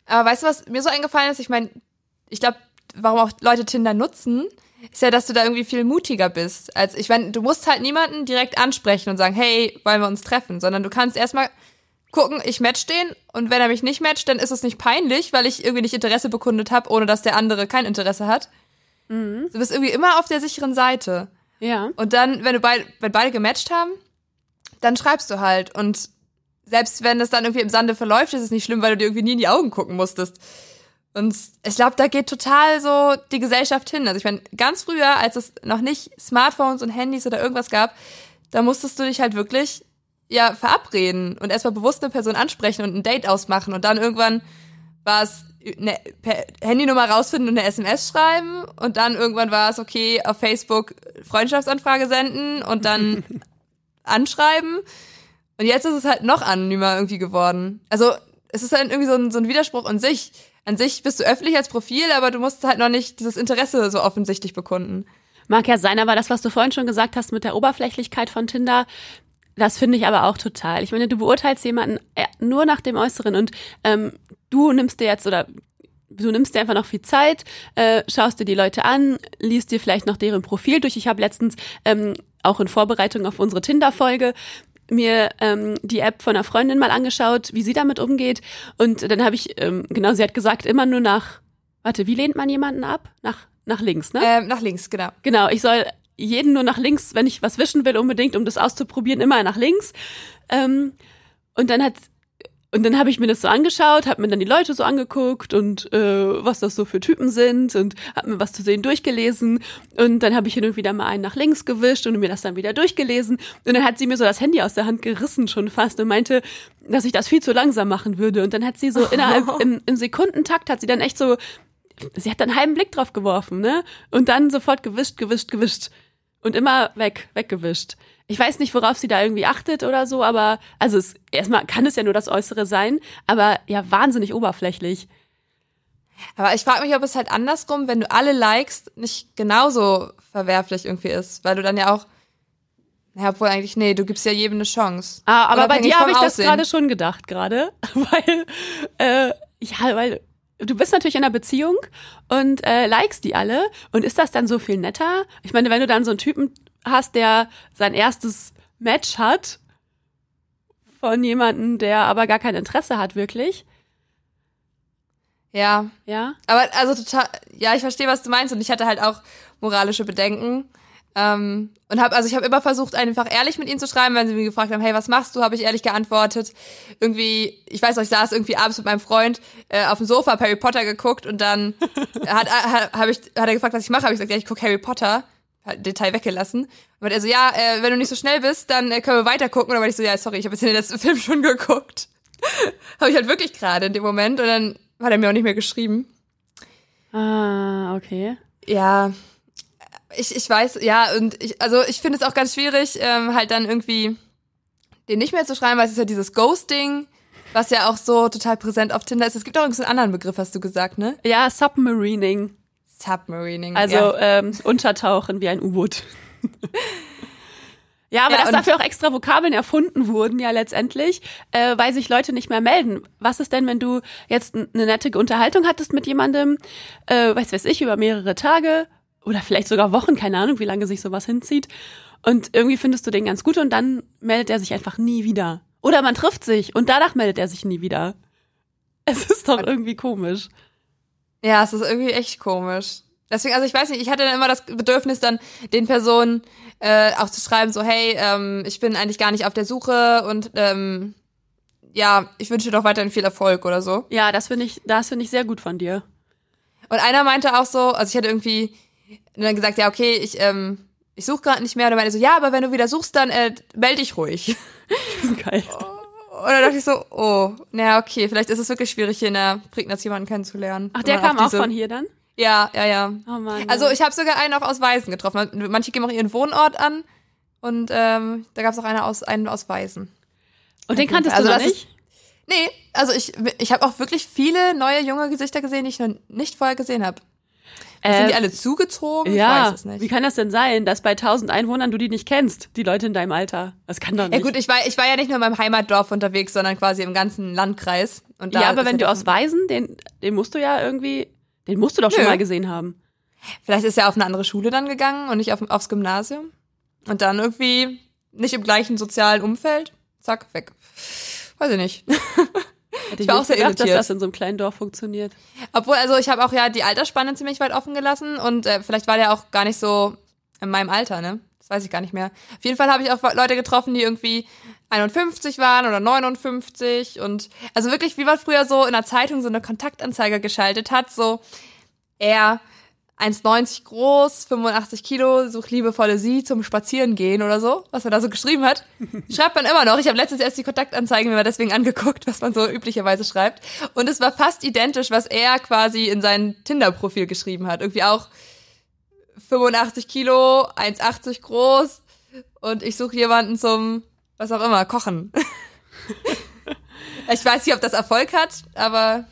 Aber weißt du, was mir so eingefallen ist? Ich meine, ich glaube, warum auch Leute Tinder nutzen, ist ja, dass du da irgendwie viel mutiger bist. Als ich meine, du musst halt niemanden direkt ansprechen und sagen, hey, wollen wir uns treffen, sondern du kannst erstmal gucken, ich match den und wenn er mich nicht matcht, dann ist es nicht peinlich, weil ich irgendwie nicht Interesse bekundet habe, ohne dass der andere kein Interesse hat. Du bist irgendwie immer auf der sicheren Seite. Ja. Und dann, wenn du beide, wenn beide gematcht haben, dann schreibst du halt. Und selbst wenn das dann irgendwie im Sande verläuft, ist es nicht schlimm, weil du dir irgendwie nie in die Augen gucken musstest. Und ich glaube, da geht total so die Gesellschaft hin. Also ich meine, ganz früher, als es noch nicht Smartphones und Handys oder irgendwas gab, da musstest du dich halt wirklich ja verabreden und erstmal bewusst eine Person ansprechen und ein Date ausmachen und dann irgendwann war es eine per Handynummer rausfinden und eine SMS schreiben und dann irgendwann war es okay auf Facebook Freundschaftsanfrage senden und dann *laughs* anschreiben und jetzt ist es halt noch anonymer irgendwie geworden. Also es ist halt irgendwie so ein, so ein Widerspruch in sich. An sich bist du öffentlich als Profil, aber du musst halt noch nicht dieses Interesse so offensichtlich bekunden. Mag ja sein, aber das, was du vorhin schon gesagt hast mit der Oberflächlichkeit von Tinder, das finde ich aber auch total. Ich meine, du beurteilst jemanden äh, nur nach dem Äußeren und ähm, du nimmst dir jetzt oder du nimmst dir einfach noch viel Zeit, äh, schaust dir die Leute an, liest dir vielleicht noch deren Profil durch. Ich habe letztens ähm, auch in Vorbereitung auf unsere Tinder-Folge mir ähm, die App von einer Freundin mal angeschaut, wie sie damit umgeht. Und dann habe ich, ähm, genau, sie hat gesagt, immer nur nach, warte, wie lehnt man jemanden ab? Nach, nach links, ne? Ähm, nach links, genau. Genau, ich soll jeden nur nach links, wenn ich was wischen will, unbedingt, um das auszuprobieren, immer nach links. Ähm, und dann hat und dann habe ich mir das so angeschaut, habe mir dann die Leute so angeguckt und äh, was das so für Typen sind und habe mir was zu sehen durchgelesen. Und dann habe ich hin und wieder mal einen nach links gewischt und mir das dann wieder durchgelesen. Und dann hat sie mir so das Handy aus der Hand gerissen schon fast und meinte, dass ich das viel zu langsam machen würde. Und dann hat sie so *laughs* innerhalb im, im Sekundentakt hat sie dann echt so, sie hat dann einen halben Blick drauf geworfen, ne? Und dann sofort gewischt, gewischt, gewischt und immer weg, weggewischt. Ich weiß nicht, worauf sie da irgendwie achtet oder so, aber also es, erstmal kann es ja nur das Äußere sein, aber ja wahnsinnig oberflächlich. Aber ich frage mich, ob es halt andersrum, wenn du alle likest, nicht genauso verwerflich irgendwie ist, weil du dann ja auch ja, obwohl eigentlich, nee, du gibst ja jedem eine Chance. Ah, aber bei dir habe ich das gerade schon gedacht, gerade. *laughs* Weil, äh, ja, weil du bist natürlich in einer Beziehung und äh, likest die alle. Und ist das dann so viel netter? Ich meine, wenn du dann so einen Typen hast, der sein erstes Match hat von jemandem, der aber gar kein Interesse hat, wirklich. Ja. Ja. Aber also total, ja, ich verstehe, was du meinst und ich hatte halt auch moralische Bedenken. Ähm, und habe also ich habe immer versucht einfach ehrlich mit ihnen zu schreiben, wenn sie mich gefragt haben, hey, was machst du? Habe ich ehrlich geantwortet. Irgendwie, ich weiß noch, ich saß irgendwie abends mit meinem Freund äh, auf dem Sofa hab Harry Potter geguckt und dann *laughs* hat hat, hab ich hat er gefragt, was ich mache, habe ich gesagt, ja, ich gucke Harry Potter. Detail weggelassen. Und er so, ja, äh, wenn du nicht so schnell bist, dann äh, können wir weiter gucken. Und dann war ich so, ja, sorry, ich habe jetzt den letzten *laughs* Film schon geguckt. *laughs* habe ich halt wirklich gerade in dem Moment. Und dann hat er mir auch nicht mehr geschrieben. Ah, okay. Ja, ich, ich weiß, ja, und ich, also ich finde es auch ganz schwierig, ähm, halt dann irgendwie den nicht mehr zu schreiben, weil es ist ja dieses Ghosting, was ja auch so total präsent auf Tinder ist. Es gibt auch einen anderen Begriff, hast du gesagt, ne? Ja, Submarining. Submarining. Also ja. ähm, untertauchen wie ein U-Boot. *laughs* ja, aber ja, dass dafür auch extra Vokabeln erfunden wurden, ja letztendlich, äh, weil sich Leute nicht mehr melden. Was ist denn, wenn du jetzt eine nette Unterhaltung hattest mit jemandem, äh, weiß weiß ich, über mehrere Tage oder vielleicht sogar Wochen, keine Ahnung, wie lange sich sowas hinzieht. Und irgendwie findest du den ganz gut und dann meldet er sich einfach nie wieder. Oder man trifft sich und danach meldet er sich nie wieder. Es ist doch irgendwie komisch. Ja, es ist irgendwie echt komisch. Deswegen, also ich weiß nicht, ich hatte dann immer das Bedürfnis, dann den Personen äh, auch zu schreiben, so, hey, ähm, ich bin eigentlich gar nicht auf der Suche und ähm, ja, ich wünsche dir doch weiterhin viel Erfolg oder so. Ja, das finde ich, das finde ich sehr gut von dir. Und einer meinte auch so, also ich hätte irgendwie dann gesagt, ja, okay, ich, ähm, ich suche gerade nicht mehr. Und er meinte so, ja, aber wenn du wieder suchst, dann äh, melde dich ruhig. *laughs* Geil. Und dann dachte ich so, oh, naja, okay, vielleicht ist es wirklich schwierig, hier in der Prignitz jemanden kennenzulernen. Ach, der kam auch von hier dann? Ja, ja, ja. Oh Mann. Also ich habe sogar einen auch aus Weisen getroffen. Manche geben auch ihren Wohnort an. Und ähm, da gab es auch einen aus, einen aus Weisen. Und den kanntest also du noch nicht? Ist, nee, also ich, ich habe auch wirklich viele neue junge Gesichter gesehen, die ich noch nicht vorher gesehen habe. Äh, sind die alle zugezogen? Ja, ich weiß es nicht. wie kann das denn sein, dass bei 1000 Einwohnern du die nicht kennst, die Leute in deinem Alter? Das kann doch nicht. Ja gut, ich war, ich war ja nicht nur in meinem Heimatdorf unterwegs, sondern quasi im ganzen Landkreis. Und da ja, aber wenn du aus Weisen, den, den musst du ja irgendwie, den musst du doch Nö. schon mal gesehen haben. Vielleicht ist er auf eine andere Schule dann gegangen und nicht auf, aufs Gymnasium. Und dann irgendwie nicht im gleichen sozialen Umfeld. Zack, weg. Weiß ich nicht. *laughs* Hätte ich, ich war auch sehr gedacht, irritiert. dass das in so einem kleinen Dorf funktioniert. Obwohl, also ich habe auch ja die Altersspanne ziemlich weit offen gelassen und äh, vielleicht war der auch gar nicht so in meinem Alter, ne? Das weiß ich gar nicht mehr. Auf jeden Fall habe ich auch Leute getroffen, die irgendwie 51 waren oder 59 und also wirklich, wie man früher so in der Zeitung so eine Kontaktanzeige geschaltet hat, so er 1,90 groß, 85 Kilo, sucht liebevolle Sie zum Spazierengehen oder so, was er da so geschrieben hat. *laughs* Schreibt man immer noch. Ich habe letztens erst die Kontaktanzeigen mir deswegen angeguckt, was man so üblicherweise schreibt. Und es war fast identisch, was er quasi in sein Tinder-Profil geschrieben hat. Irgendwie auch 85 Kilo, 1,80 groß und ich suche jemanden zum, was auch immer, Kochen. *laughs* ich weiß nicht, ob das Erfolg hat, aber.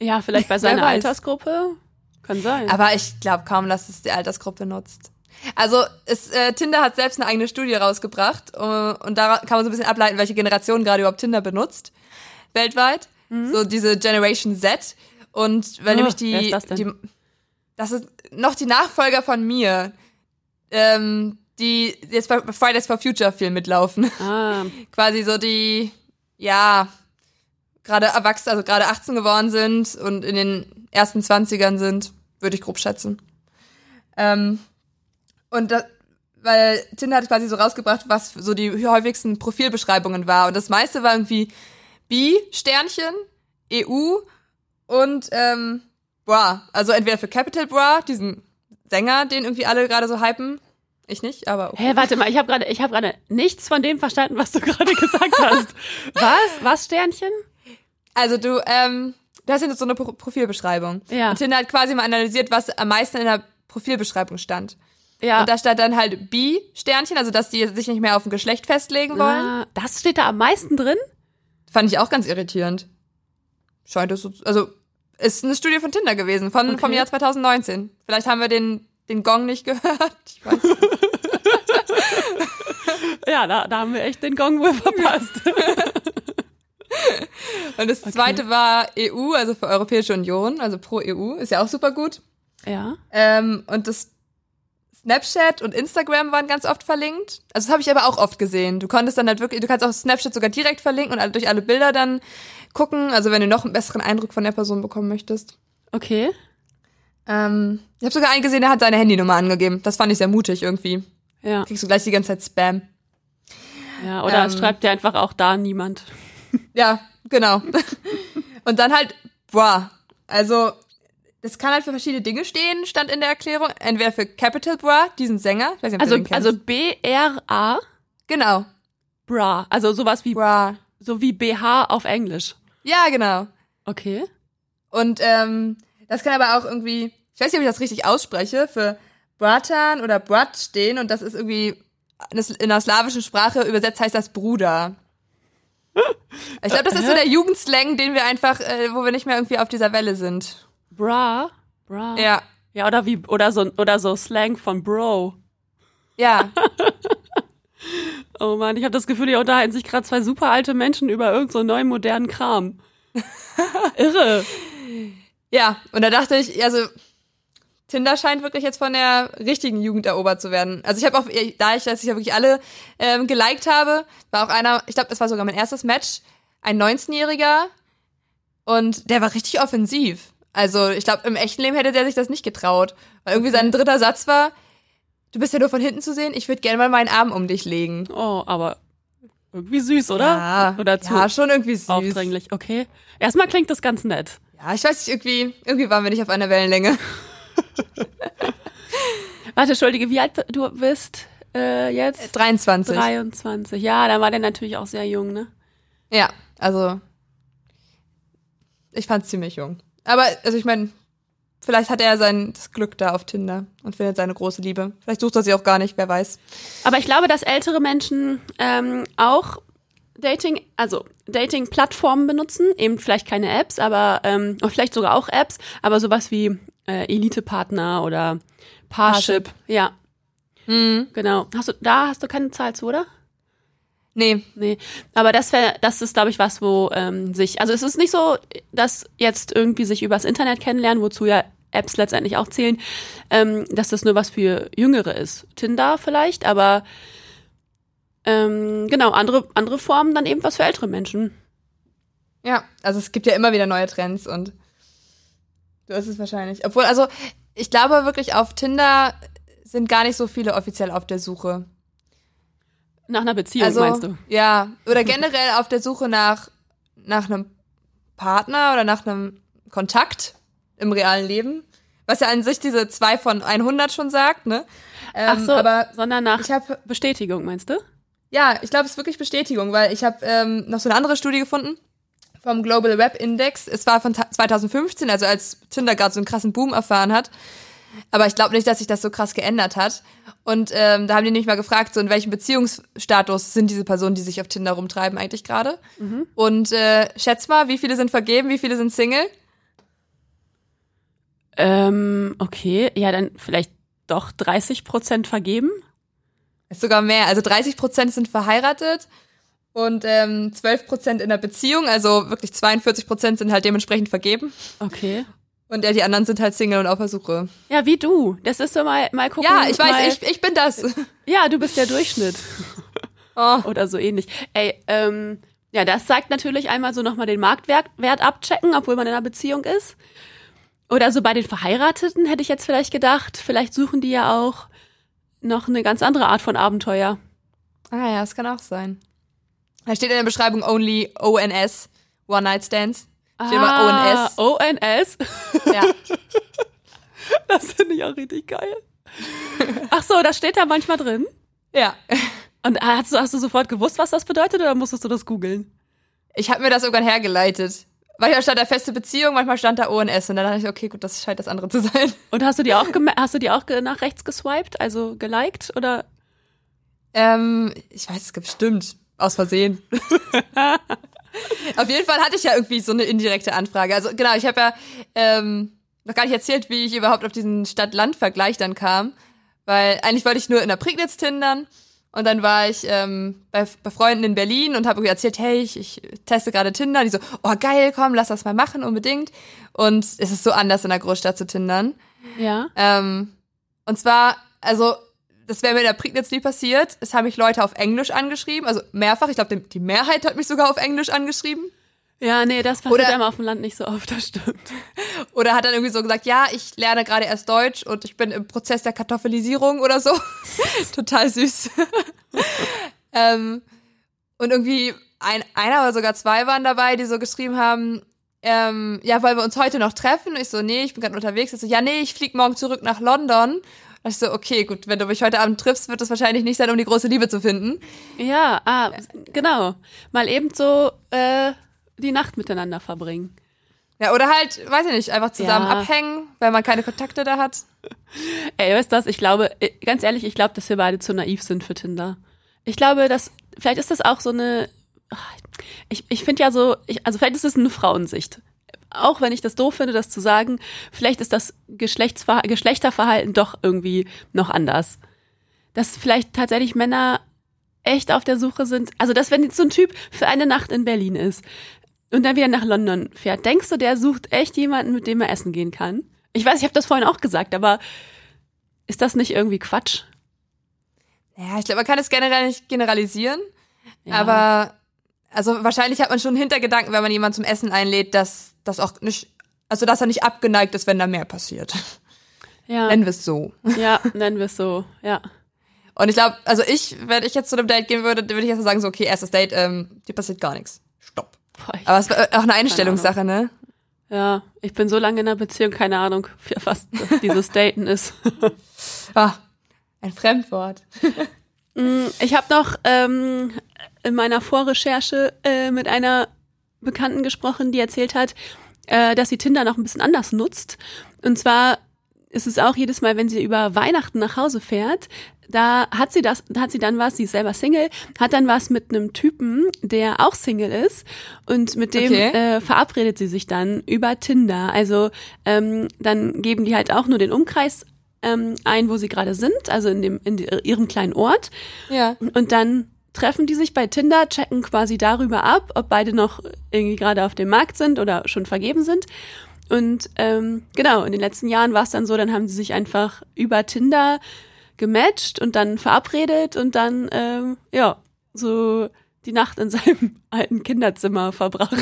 Ja, vielleicht bei *laughs* seiner Altersgruppe. Kann sein. Aber ich glaube kaum, dass es die Altersgruppe nutzt. Also es, äh, Tinder hat selbst eine eigene Studie rausgebracht uh, und da kann man so ein bisschen ableiten, welche Generation gerade überhaupt Tinder benutzt weltweit. Mhm. So diese Generation Z und weil oh, nämlich die, ist das, die das ist noch die Nachfolger von mir, ähm, die jetzt bei Fridays for Future viel mitlaufen. Ah. *laughs* Quasi so die ja gerade erwachsen, also gerade 18 geworden sind und in den ersten 20ern sind würde ich grob schätzen. Ähm, und da, weil Tinder hat quasi so rausgebracht, was so die häufigsten Profilbeschreibungen war. Und das meiste war irgendwie B, Sternchen, EU und ähm, Bra. Also entweder für Capital Bra, diesen Sänger, den irgendwie alle gerade so hypen. Ich nicht, aber okay. Hä, warte mal, ich habe gerade ich gerade nichts von dem verstanden, was du *laughs* gerade gesagt hast. Was? Was Sternchen? Also du ähm du hast ja so eine Pro Profilbeschreibung. Ja. Und Tinder hat quasi mal analysiert, was am meisten in der Profilbeschreibung stand. Ja. Und da stand dann halt B-Sternchen, also dass die sich nicht mehr auf ein Geschlecht festlegen wollen. Ah, das steht da am meisten drin? Fand ich auch ganz irritierend. Scheint es so, also ist eine Studie von Tinder gewesen, von, Okay. vom Jahr 2019. Vielleicht haben wir den, den Gong nicht gehört. *laughs* Ich weiß nicht. *laughs* Ja, da, da haben wir echt den Gong wohl verpasst. *laughs* *laughs* Und das zweite war EU, also für Europäische Union, also pro EU, ist ja auch super gut. ja. Ähm, und das Snapchat und Instagram waren ganz oft verlinkt. Also das habe ich aber auch oft gesehen. Du konntest dann halt wirklich, du kannst auch Snapchat sogar direkt verlinken und durch alle Bilder dann gucken, also wenn du noch einen besseren Eindruck von der Person bekommen möchtest. Okay. Ähm, ich habe sogar einen gesehen, der hat seine Handynummer angegeben. Das fand ich sehr mutig irgendwie. Ja. Kriegst du gleich die ganze Zeit Spam. Ja, oder Ähm. schreibt dir einfach auch da niemand. Ja, genau. und dann halt, boah, also das kann halt für verschiedene Dinge stehen, stand in der Erklärung. Entweder für Capital Bra, diesen Sänger. Ich weiß nicht, Also, also B-R-A, genau, Bra. Also sowas wie, Bra. so wie BH auf Englisch. Ja, genau. Okay. Und ähm, das kann aber auch irgendwie, ich weiß nicht, ob ich das richtig ausspreche, für Bratan oder Brat stehen und das ist irgendwie in der slawischen Sprache übersetzt heißt das Bruder. Ich glaube, das ist so der Jugendslang, den wir einfach, äh, wo wir nicht mehr irgendwie auf dieser Welle sind. Bra. Bra. Ja, Ja, oder wie, oder so, oder so Slang von Bro. ja, *laughs* Oh man, ich habe das Gefühl, hier unterhalten sich gerade zwei super alte Menschen über irgend so neuen modernen Kram. *laughs* Irre. ja. Und da dachte ich, also Tinder scheint wirklich jetzt von der richtigen Jugend erobert zu werden. Also ich habe auch, da ich, dass ich ja wirklich alle ähm, geliked habe, war auch einer, ich glaube, das war sogar mein erstes Match, ein 19-Jähriger und der war richtig offensiv. Also ich glaube, im echten Leben hätte der sich das nicht getraut. Weil irgendwie sein dritter Satz war, du bist ja nur von hinten zu sehen, ich würde gerne mal meinen Arm um dich legen. Oh, aber irgendwie süß, oder? Ja, Oder zu ja schon irgendwie süß. aufdringlich. Okay. Erstmal klingt das ganz nett. Ja, ich weiß nicht, irgendwie, irgendwie waren wir nicht auf einer Wellenlänge. *laughs* *laughs* Warte, Entschuldige, wie alt du bist äh, jetzt? 23. 23. Ja, da war der natürlich auch sehr jung, ne? Ja, also ich fand's ziemlich jung. Aber also ich meine, vielleicht hat er sein das Glück da auf Tinder und findet seine große Liebe. Vielleicht sucht er sie auch gar nicht, wer weiß. Aber ich glaube, dass ältere Menschen ähm, auch Dating, also Dating-Plattformen benutzen, eben vielleicht keine Apps, aber ähm, vielleicht sogar auch Apps, aber sowas wie äh, Elite-Partner oder Parship. Ja, Hm. genau. Hast du, da hast du keine Zahl zu, oder? Nee, Nee, aber das wäre, das ist, glaube ich, was, wo ähm, sich, also es ist nicht so, dass jetzt irgendwie sich übers Internet kennenlernen, wozu ja Apps letztendlich auch zählen, ähm, dass das nur was für Jüngere ist. Tinder vielleicht, aber ähm, genau, andere, andere Formen dann eben was für ältere Menschen. ja, also es gibt ja immer wieder neue Trends und du hast es wahrscheinlich. Obwohl, also ich glaube wirklich auf Tinder sind gar nicht so viele offiziell auf der Suche. Nach einer Beziehung, also, meinst du? Ja, oder generell auf der Suche nach, nach einem Partner oder nach einem Kontakt im realen Leben. Was ja an sich diese 2 von 100 schon sagt, ne? Ähm, Ach so, Aber sondern nach ich habe, Bestätigung, meinst du? ja, ich glaube, es ist wirklich Bestätigung, weil ich habe ähm, noch so eine andere Studie gefunden vom Global Web Index. Es war von ta- 2015, also als Tinder gerade so einen krassen Boom erfahren hat. Aber ich glaube nicht, dass sich das so krass geändert hat. Und ähm, da haben die nämlich mal gefragt, so in welchem Beziehungsstatus sind diese Personen, die sich auf Tinder rumtreiben, eigentlich gerade. Und äh, schätz mal, wie viele sind vergeben, wie viele sind Single? Ähm, okay, ja, dann vielleicht doch 30 Prozent vergeben. Ist sogar mehr. Also 30 Prozent sind verheiratet und ähm, 12 Prozent in der Beziehung. Also wirklich 42 Prozent sind halt dementsprechend vergeben. Okay. Und ja, die anderen sind halt Single und auf der Suche. Ja, wie du. Das ist so mal, mal gucken. Ja, ich mal, weiß, ich, ich bin das. Ja, du bist der Durchschnitt. *laughs* Oh. Oder so ähnlich. Ey, ähm, ja, das zeigt natürlich einmal so nochmal den Marktwert Wert abchecken, obwohl man in einer Beziehung ist. Oder so bei den Verheirateten hätte ich jetzt vielleicht gedacht, vielleicht suchen die ja auch noch eine ganz andere Art von Abenteuer. Ah ja, das kann auch sein. Da steht in der Beschreibung only ONS, One Night Stands. Steht Ah, immer ONS. ONS. Ja. *laughs* Das finde ich auch richtig geil. Ach so, das steht da manchmal drin. ja. Und hast du, hast du sofort gewusst, was das bedeutet, oder musstest du das googeln? Ich habe mir das sogar hergeleitet. Manchmal stand da feste Beziehung, manchmal stand da ONS. Und dann dachte ich, okay, gut, das scheint das andere zu sein. Und hast du die auch hast du die auch nach rechts geswiped, also geliked oder? Ähm, ich weiß, es gibt bestimmt. Aus Versehen. *laughs* Auf jeden Fall hatte ich ja irgendwie so eine indirekte Anfrage. Also genau, ich habe ja ähm, noch gar nicht erzählt, wie ich überhaupt auf diesen Stadt-Land-Vergleich dann kam. Weil eigentlich wollte ich nur in der Prignitz tindern. Und dann war ich ähm, bei, bei Freunden in Berlin und habe irgendwie erzählt, hey, ich, ich teste gerade Tinder. Die so, oh geil, komm, lass das mal machen, unbedingt. Und es ist so anders in der Großstadt zu tindern. Ja. Ähm, und zwar, also, das wäre mir in der Prignitz nie passiert. Es haben mich Leute auf Englisch angeschrieben, also mehrfach. Ich glaube, die Mehrheit hat mich sogar auf Englisch angeschrieben. Ja, nee, das passiert Oder- einem auf dem Land nicht so oft, das stimmt. *laughs* Oder hat dann irgendwie so gesagt, ja, ich lerne gerade erst Deutsch und ich bin im Prozess der Kartoffelisierung oder so. *laughs* Total süß. *laughs* ähm, und irgendwie ein, einer oder sogar zwei waren dabei, die so geschrieben haben, ähm, ja, wollen wir uns heute noch treffen? Ich so, nee, ich bin gerade unterwegs. Ich so, ja, nee, ich flieg morgen zurück nach London. Ich so, okay, gut, wenn du mich heute Abend triffst, wird es wahrscheinlich nicht sein, um die große Liebe zu finden. Ja, ah, genau. Mal eben so äh, die Nacht miteinander verbringen. Ja, oder halt, weiß ich nicht, einfach zusammen Ja. abhängen, weil man keine Kontakte da hat. *laughs* Ey, weißt du was? Ich glaube, äh, ganz ehrlich, ich glaube, dass wir beide zu naiv sind für Tinder. Ich glaube, dass, vielleicht ist das auch so eine, ach, ich, ich finde ja so, ich, also vielleicht ist es eine Frauensicht. Auch wenn ich das doof finde, das zu sagen, vielleicht ist das Geschlechtsver Geschlechterverhalten doch irgendwie noch anders. Dass vielleicht tatsächlich Männer echt auf der Suche sind. Also, dass wenn jetzt so ein Typ für eine Nacht in Berlin ist und dann wieder nach London fährt, denkst du, der sucht echt jemanden, mit dem er essen gehen kann? Ich weiß, ich habe das vorhin auch gesagt, aber ist das nicht irgendwie Quatsch? Ja, ich glaube, man kann es generell nicht generalisieren. Ja. Aber also wahrscheinlich hat man schon einen Hintergedanken, wenn man jemanden zum Essen einlädt, dass das auch nicht, also dass er nicht abgeneigt ist, wenn da mehr passiert. ja, Nennen wir es so. ja, nennen wir es so, ja. Und ich glaube, also ich, wenn ich jetzt zu einem Date gehen würde, würde ich erst mal sagen, so, okay, erstes Date, ähm, dir passiert gar nichts. Stopp. Boah, Aber es war auch eine Einstellungssache, ne? ja, ich bin so lange in einer Beziehung, keine Ahnung, für was dieses *laughs* Daten ist. Ah, ein Fremdwort. Mm, Ich habe noch ähm, in meiner Vorrecherche äh, mit einer Bekannten gesprochen, die erzählt hat, äh, dass sie Tinder noch ein bisschen anders nutzt. Und zwar ist es auch jedes Mal, wenn sie über Weihnachten nach Hause fährt, da hat sie das, da hat sie dann was, sie ist selber Single, hat dann was mit einem Typen, der auch Single ist und mit dem Okay. äh, verabredet sie sich dann über Tinder. Also ähm, dann geben die halt auch nur den Umkreis ähm, ein, wo sie gerade sind, also in dem in ihrem kleinen Ort. Ja. Und dann treffen die sich bei Tinder, checken quasi darüber ab, ob beide noch irgendwie gerade auf dem Markt sind oder schon vergeben sind. Und ähm, genau, in den letzten Jahren war es dann so, dann haben sie sich einfach über Tinder gematcht und dann verabredet und dann, ähm, ja, so die Nacht in seinem *laughs* alten Kinderzimmer verbracht.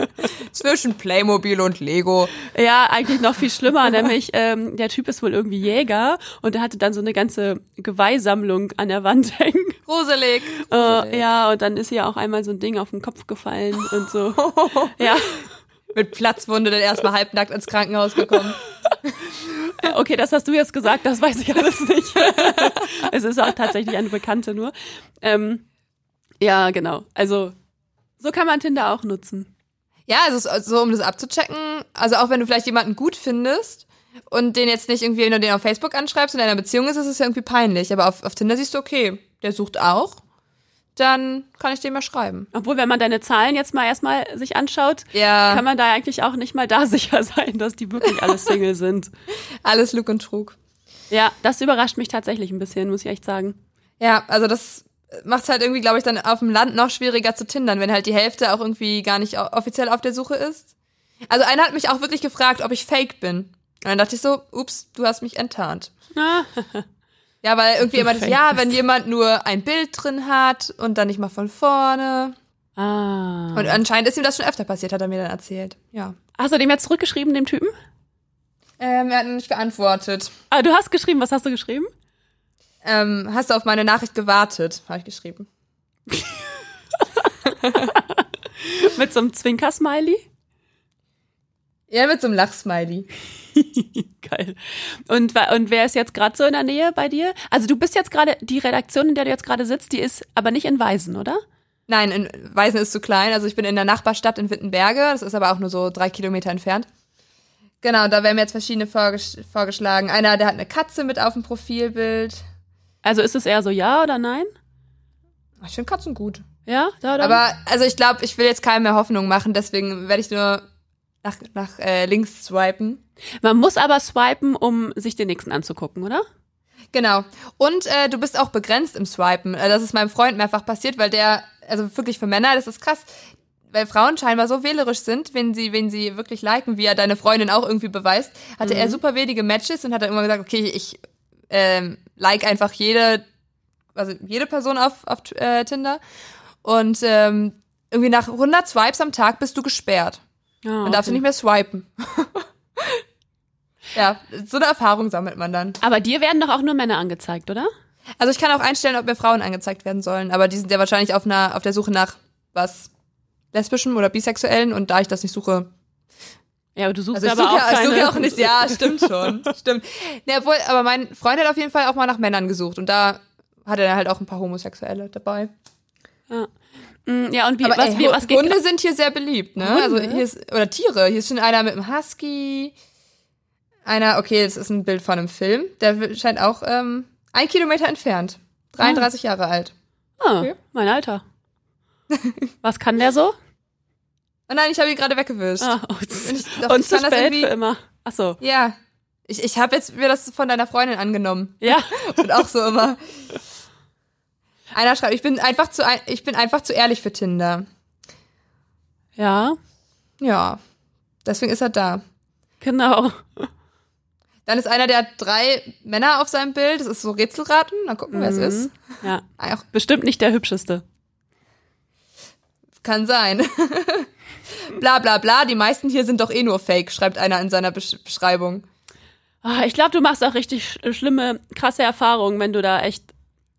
*laughs* Zwischen Playmobil und Lego. ja, eigentlich noch viel schlimmer, *laughs* nämlich ähm, der Typ ist wohl irgendwie Jäger und er hatte dann so eine ganze Geweihsammlung an der Wand hängen. Gruselig. Äh, ja, und dann ist ihr auch einmal so ein Ding auf den Kopf gefallen und so. Ja, Mit Platzwunde dann erstmal halbnackt ins Krankenhaus gekommen. okay, das hast du jetzt gesagt, das weiß ich alles nicht. es ist auch tatsächlich eine Bekannte nur. Ähm, ja, genau. Also, so kann man Tinder auch nutzen. Ja, also so um das abzuchecken, also auch wenn du vielleicht jemanden gut findest und den jetzt nicht irgendwie, wenn du den auf Facebook anschreibst und in einer Beziehung ist, ist es ja irgendwie peinlich. Aber auf, auf Tinder siehst du, okay, der sucht auch, dann kann ich dem mal schreiben. Obwohl, wenn man deine Zahlen jetzt mal erstmal sich anschaut, Ja, kann man da eigentlich auch nicht mal da *laughs* sicher sein, dass die wirklich alle Single sind. *laughs* alles Lug und Trug. Ja, das überrascht mich tatsächlich ein bisschen, muss ich echt sagen. Ja, also das macht halt irgendwie, glaube ich, dann auf dem Land noch schwieriger zu tindern, wenn halt die Hälfte auch irgendwie gar nicht offiziell auf der Suche ist. Also einer hat mich auch wirklich gefragt, ob ich fake bin. Und dann dachte ich so, ups, du hast mich enttarnt. *laughs* Ja, weil irgendwie immer das, ja, wenn jemand nur ein Bild drin hat und dann nicht mal von vorne. ah. Und anscheinend ist ihm das schon öfter passiert, hat er mir dann erzählt. Ja. Hast du dem jetzt zurückgeschrieben, dem Typen? Ähm, er hat nicht geantwortet. Ah, du hast geschrieben, was hast du geschrieben? Ähm, hast du auf meine Nachricht gewartet, habe ich geschrieben. *laughs* Mit so einem Zwinker-Smiley? Ja, mit so einem Lachsmiley. *laughs* Geil. Und, und wer ist jetzt gerade so in der Nähe bei dir? Also du bist jetzt gerade, die Redaktion, in der du jetzt gerade sitzt, die ist aber nicht in Weisen, oder? Nein, in Weisen ist zu klein. Also ich bin in der Nachbarstadt in Wittenberge. Das ist aber auch nur so drei Kilometer entfernt. Genau, da werden mir jetzt verschiedene vorges vorgeschlagen. Einer, der hat eine Katze mit auf dem Profilbild. Also ist es eher so ja oder nein? Ich finde Katzen gut. Ja, da oder? Aber also ich glaube, ich will jetzt keinem mehr Hoffnung machen, deswegen werde ich nur nach, nach äh, links swipen. Man muss aber swipen, um sich den nächsten anzugucken, oder? Genau. Und äh, du bist auch begrenzt im Swipen. Äh, Das ist meinem Freund mehrfach passiert, weil der, also wirklich für Männer, das ist krass, weil Frauen scheinbar so wählerisch sind, wenn sie, wenn sie wirklich liken, wie er deine Freundin auch irgendwie beweist, hatte er super wenige Matches und hat dann immer gesagt, okay, ich ähm, like einfach jede, also jede Person auf, auf äh, Tinder. Und ähm, irgendwie nach 100 Swipes am Tag bist du gesperrt. Ja, Dann darfst du nicht mehr swipen. *laughs* ja, so eine Erfahrung sammelt man dann. Aber dir werden doch auch nur Männer angezeigt, oder? Also ich kann auch einstellen, ob mir Frauen angezeigt werden sollen, aber die sind ja wahrscheinlich auf einer auf der Suche nach was lesbischem oder bisexuellen und da ich das nicht suche, Ja, aber du suchst also aber suche, auch ja, ich keine. suche auch nicht, ja, stimmt schon, *laughs* stimmt. Ja, obwohl, aber mein Freund hat auf jeden Fall auch mal nach Männern gesucht und da hat er halt auch ein paar Homosexuelle dabei. Ja. Mm, ja, und wie, Aber was, ey, wie, was geht Hunde sind hier sehr beliebt, ne? Hunde? Also hier ist, oder Tiere, hier ist schon einer mit einem Husky, einer, okay, das ist ein Bild von einem Film, der scheint auch ähm, ein Kilometer entfernt, 33 Jahre alt. Ah, Okay. mein Alter. Was kann der so? Oh nein, ich habe ihn gerade weggewischt. Ah, oh, ich- doch, und ich zu spät für immer. Ach so. Ja. Ich, ich habe jetzt mir das von deiner Freundin angenommen. Ja. *laughs* Und auch so immer. Einer schreibt, ich bin einfach zu, ich bin einfach zu ehrlich für Tinder. Ja, Ja. Deswegen ist er da. genau. Dann ist einer, der hat drei Männer auf seinem Bild. Das ist so Rätselraten. Dann gucken wir, wer es Mhm. ist. Ja. Ach, Bestimmt nicht der hübscheste. kann sein. *laughs* bla bla bla. Die meisten hier sind doch eh nur Fake, schreibt einer in seiner Besch Beschreibung. Ah, Ich glaube, du machst auch richtig sch schlimme, krasse Erfahrungen, wenn du da echt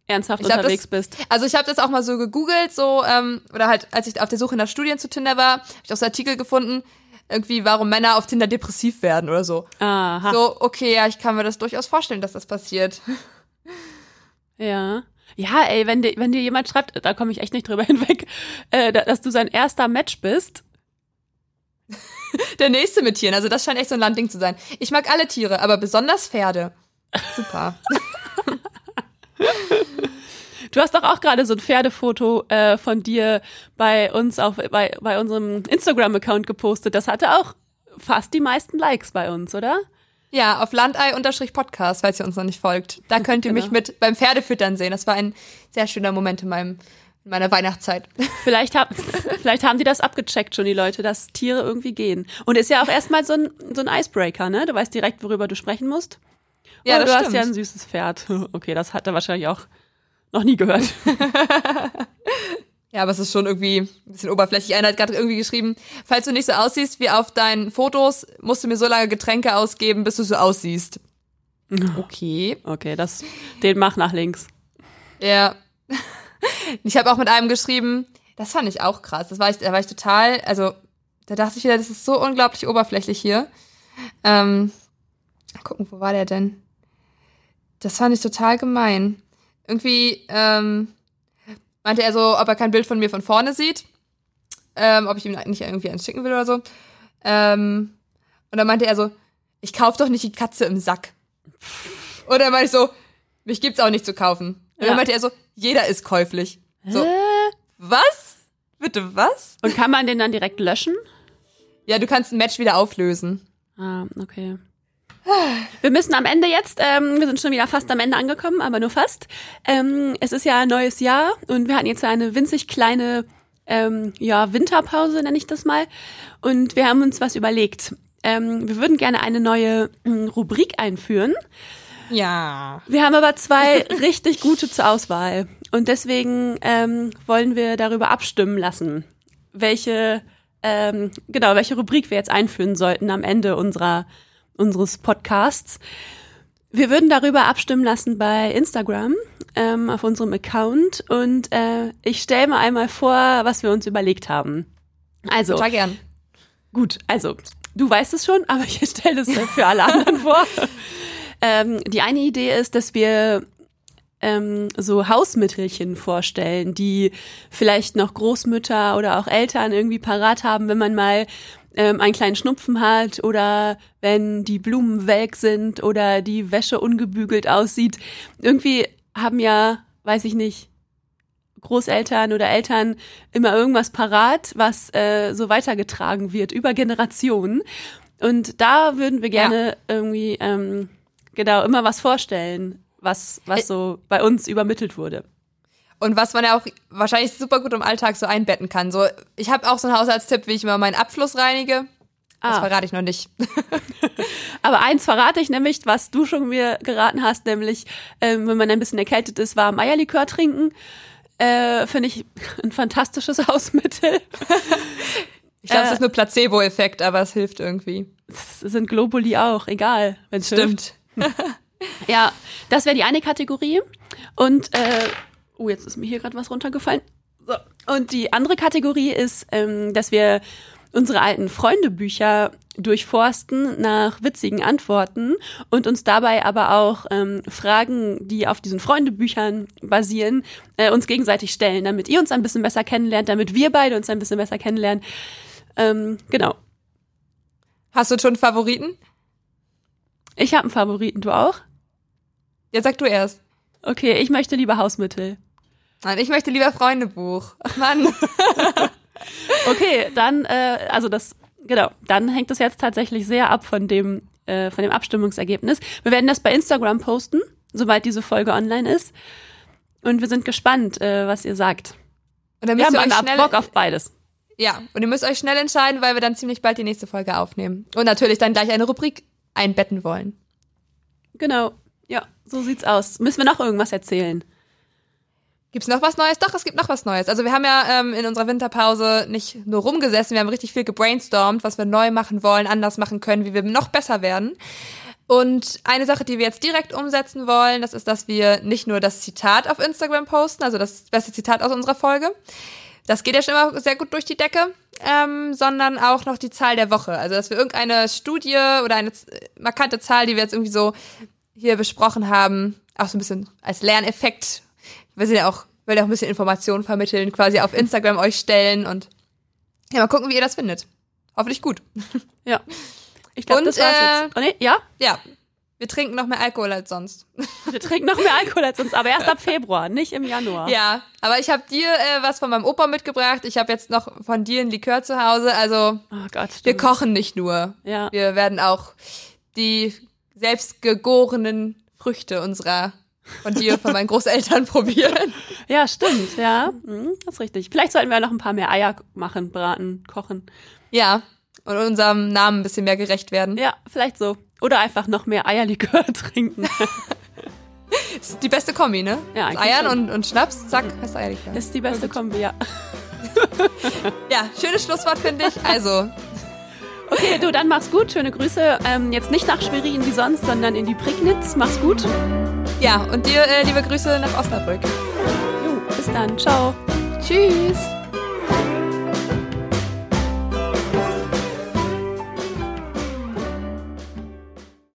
ernsthaft glaub, unterwegs das, bist. Also ich habe das auch mal so gegoogelt, so ähm, oder halt, als ich auf der Suche nach Studien zu Tinder war, habe ich auch so Artikel gefunden, irgendwie, warum Männer auf Tinder depressiv werden oder so. Aha. So, okay, ja, ich kann mir das durchaus vorstellen, dass das passiert. *laughs* Ja. Ja, ey, wenn dir, wenn dir jemand schreibt, da komme ich echt nicht drüber *laughs* hinweg, äh, da- dass du sein erster Match bist. *laughs* Der nächste mit Tieren, also das scheint echt so ein Landding zu sein. Ich mag alle Tiere, aber besonders Pferde. Super. Du hast doch auch gerade so ein Pferdefoto äh, von dir bei uns auf bei, bei unserem Instagram-Account gepostet. Das hatte auch fast die meisten Likes bei uns, oder? Ja, auf Landei-Podcast, falls ihr uns noch nicht folgt. Da könnt ihr *laughs* mich Genau. mit beim Pferdefüttern sehen. Das war ein sehr schöner Moment in, meinem, in meiner Weihnachtszeit. *laughs* Vielleicht, hab, vielleicht haben die das abgecheckt schon, die Leute, dass Tiere irgendwie gehen. Und ist ja auch erstmal so ein, so ein Icebreaker, ne? Du weißt direkt, worüber du sprechen musst. Ja, oh, das du stimmt. hast ja ein süßes Pferd. *laughs* Okay, das hat er wahrscheinlich auch noch nie gehört. *laughs* Ja, aber es ist schon irgendwie ein bisschen oberflächlich. Einer hat gerade irgendwie geschrieben, falls du nicht so aussiehst wie auf deinen Fotos, musst du mir so lange Getränke ausgeben, bis du so aussiehst. Okay. Okay, das, den mach nach links. Ja. *laughs* Ich habe auch mit einem geschrieben, das fand ich auch krass. Das war ich, da war ich total, also da dachte ich wieder, das ist so unglaublich oberflächlich hier. Ähm, gucken, wo war der denn? Das fand ich total gemein. Irgendwie ähm, meinte er so, ob er kein Bild von mir von vorne sieht, ähm, ob ich ihm nicht irgendwie eins schicken will oder so. Ähm, und dann meinte er so, ich kauf doch nicht die Katze im Sack. Und dann meinte ich so, mich gibt's auch nicht zu kaufen. Und Ja. dann meinte er so, jeder ist käuflich. So, Hä? was? Bitte was? Und kann man den dann direkt löschen? Ja, du kannst ein Match wieder auflösen. Ah, okay. Wir müssen am Ende jetzt, ähm, wir sind schon wieder fast am Ende angekommen, aber nur fast. Ähm, es ist ja ein neues Jahr und wir hatten jetzt eine winzig kleine ähm, ja, Winterpause, nenne ich das mal. Und wir haben uns was überlegt. Ähm, wir würden gerne eine neue ähm, Rubrik einführen. Ja. Wir haben aber zwei *laughs* richtig gute zur Auswahl. Und deswegen ähm, wollen wir darüber abstimmen lassen, welche, ähm, genau, welche Rubrik wir jetzt einführen sollten am Ende unserer, unseres Podcasts. Wir würden darüber abstimmen lassen bei Instagram ähm, auf unserem Account und äh, ich stelle mal einmal vor, was wir uns überlegt haben. Also, Total gern. gut, also du weißt es schon, aber ich stelle es für alle anderen vor. *laughs* Ähm, die eine Idee ist, dass wir ähm, so Hausmittelchen vorstellen, die vielleicht noch Großmütter oder auch Eltern irgendwie parat haben, wenn man mal ähm, einen kleinen Schnupfen hat oder wenn die Blumen welk sind oder die Wäsche ungebügelt aussieht. Irgendwie haben ja, weiß ich nicht, Großeltern oder Eltern immer irgendwas parat, was äh, so weitergetragen wird über Generationen. Und da würden wir gerne ja. irgendwie ähm, genau immer was vorstellen, was was so bei uns übermittelt wurde. Und was man ja auch wahrscheinlich super gut im Alltag so einbetten kann. So, ich habe auch so einen Haushaltstipp, wie ich immer meinen Abfluss reinige. Das ah. verrate ich noch nicht. *laughs* Aber eins verrate ich nämlich, was du schon mir geraten hast, nämlich, ähm, wenn man ein bisschen erkältet ist, warm Eierlikör trinken. Äh, Finde ich *laughs* ein fantastisches *laughs* Hausmittel. ich glaube, es äh, ist nur Placebo-Effekt, aber es hilft irgendwie. Es sind Globuli auch, egal. Wenn's Stimmt. Ja, das wäre die eine Kategorie. Und äh, Oh, jetzt ist mir hier gerade was runtergefallen. So. Und die andere Kategorie ist, ähm, dass wir unsere alten Freundebücher durchforsten nach witzigen Antworten und uns dabei aber auch ähm, Fragen, die auf diesen Freundebüchern basieren, äh, uns gegenseitig stellen, damit ihr uns ein bisschen besser kennenlernt, damit wir beide uns ein bisschen besser kennenlernen. Ähm, genau. Hast du schon Favoriten? Ich habe einen Favoriten, du auch? Ja, sag du erst. Okay, ich möchte lieber Hausmittel. Nein, ich möchte lieber Freundebuch. Ach Mann. *laughs* okay, dann, äh, also das, genau, dann hängt es jetzt tatsächlich sehr ab von dem, äh, von dem Abstimmungsergebnis. Wir werden das bei Instagram posten, sobald diese Folge online ist. Und wir sind gespannt, äh, was ihr sagt. Und dann wir haben ihr schnell Bock auf beides. Ja, und ihr müsst euch schnell entscheiden, weil wir dann ziemlich bald die nächste Folge aufnehmen. Und natürlich dann gleich eine Rubrik einbetten wollen. Genau, ja, so sieht's aus. Müssen wir noch irgendwas erzählen? Gibt's noch was Neues? Doch, es gibt noch was Neues. Also wir haben ja ähm, in unserer Winterpause nicht nur rumgesessen, wir haben richtig viel gebrainstormt, was wir neu machen wollen, anders machen können, wie wir noch besser werden. Und eine Sache, die wir jetzt direkt umsetzen wollen, das ist, dass wir nicht nur das Zitat auf Instagram posten, also das beste Zitat aus unserer Folge. Das geht ja schon immer sehr gut durch die Decke, ähm, sondern auch noch die Zahl der Woche. Also dass wir irgendeine Studie oder eine markante Zahl, die wir jetzt irgendwie so hier besprochen haben, auch so ein bisschen als Lerneffekt wir sind ja auch, will ja auch ein bisschen Informationen vermitteln, quasi auf Instagram euch stellen und ja, mal gucken, wie ihr das findet. Hoffentlich gut. Ja. Ich glaube, das war's äh, jetzt. Oh, nee, ja? Ja. Wir trinken noch mehr Alkohol als sonst. Wir trinken noch mehr Alkohol als sonst, aber erst ab Februar, nicht im Januar. Ja, aber ich habe dir äh, was von meinem Opa mitgebracht. Ich habe jetzt noch von dir ein Likör zu Hause. Also oh Gott, wir kochen nicht nur. Ja. Wir werden auch die selbstgegorenen Früchte unserer von dir, von meinen Großeltern *laughs* probieren. Ja, stimmt, ja. Mhm, das ist richtig. Vielleicht sollten wir noch ein paar mehr Eier machen, braten, kochen. Ja, und unserem Namen ein bisschen mehr gerecht werden. Ja, vielleicht so. Oder einfach noch mehr Eierlikör *laughs* trinken. das ist die beste Kombi, ne? Ja, Eiern und, und Schnaps, zack, hast Eierlikör. Das ist die beste Kombi, ja. ja, schönes Schlusswort, finde ich. Also. Okay, du, dann mach's gut. Schöne Grüße. Ähm, jetzt nicht nach Schwerin wie sonst, sondern in die Prignitz. Mach's gut. Ja, und dir äh, liebe Grüße nach Osnabrück. Jo, bis dann. Ciao. Tschüss.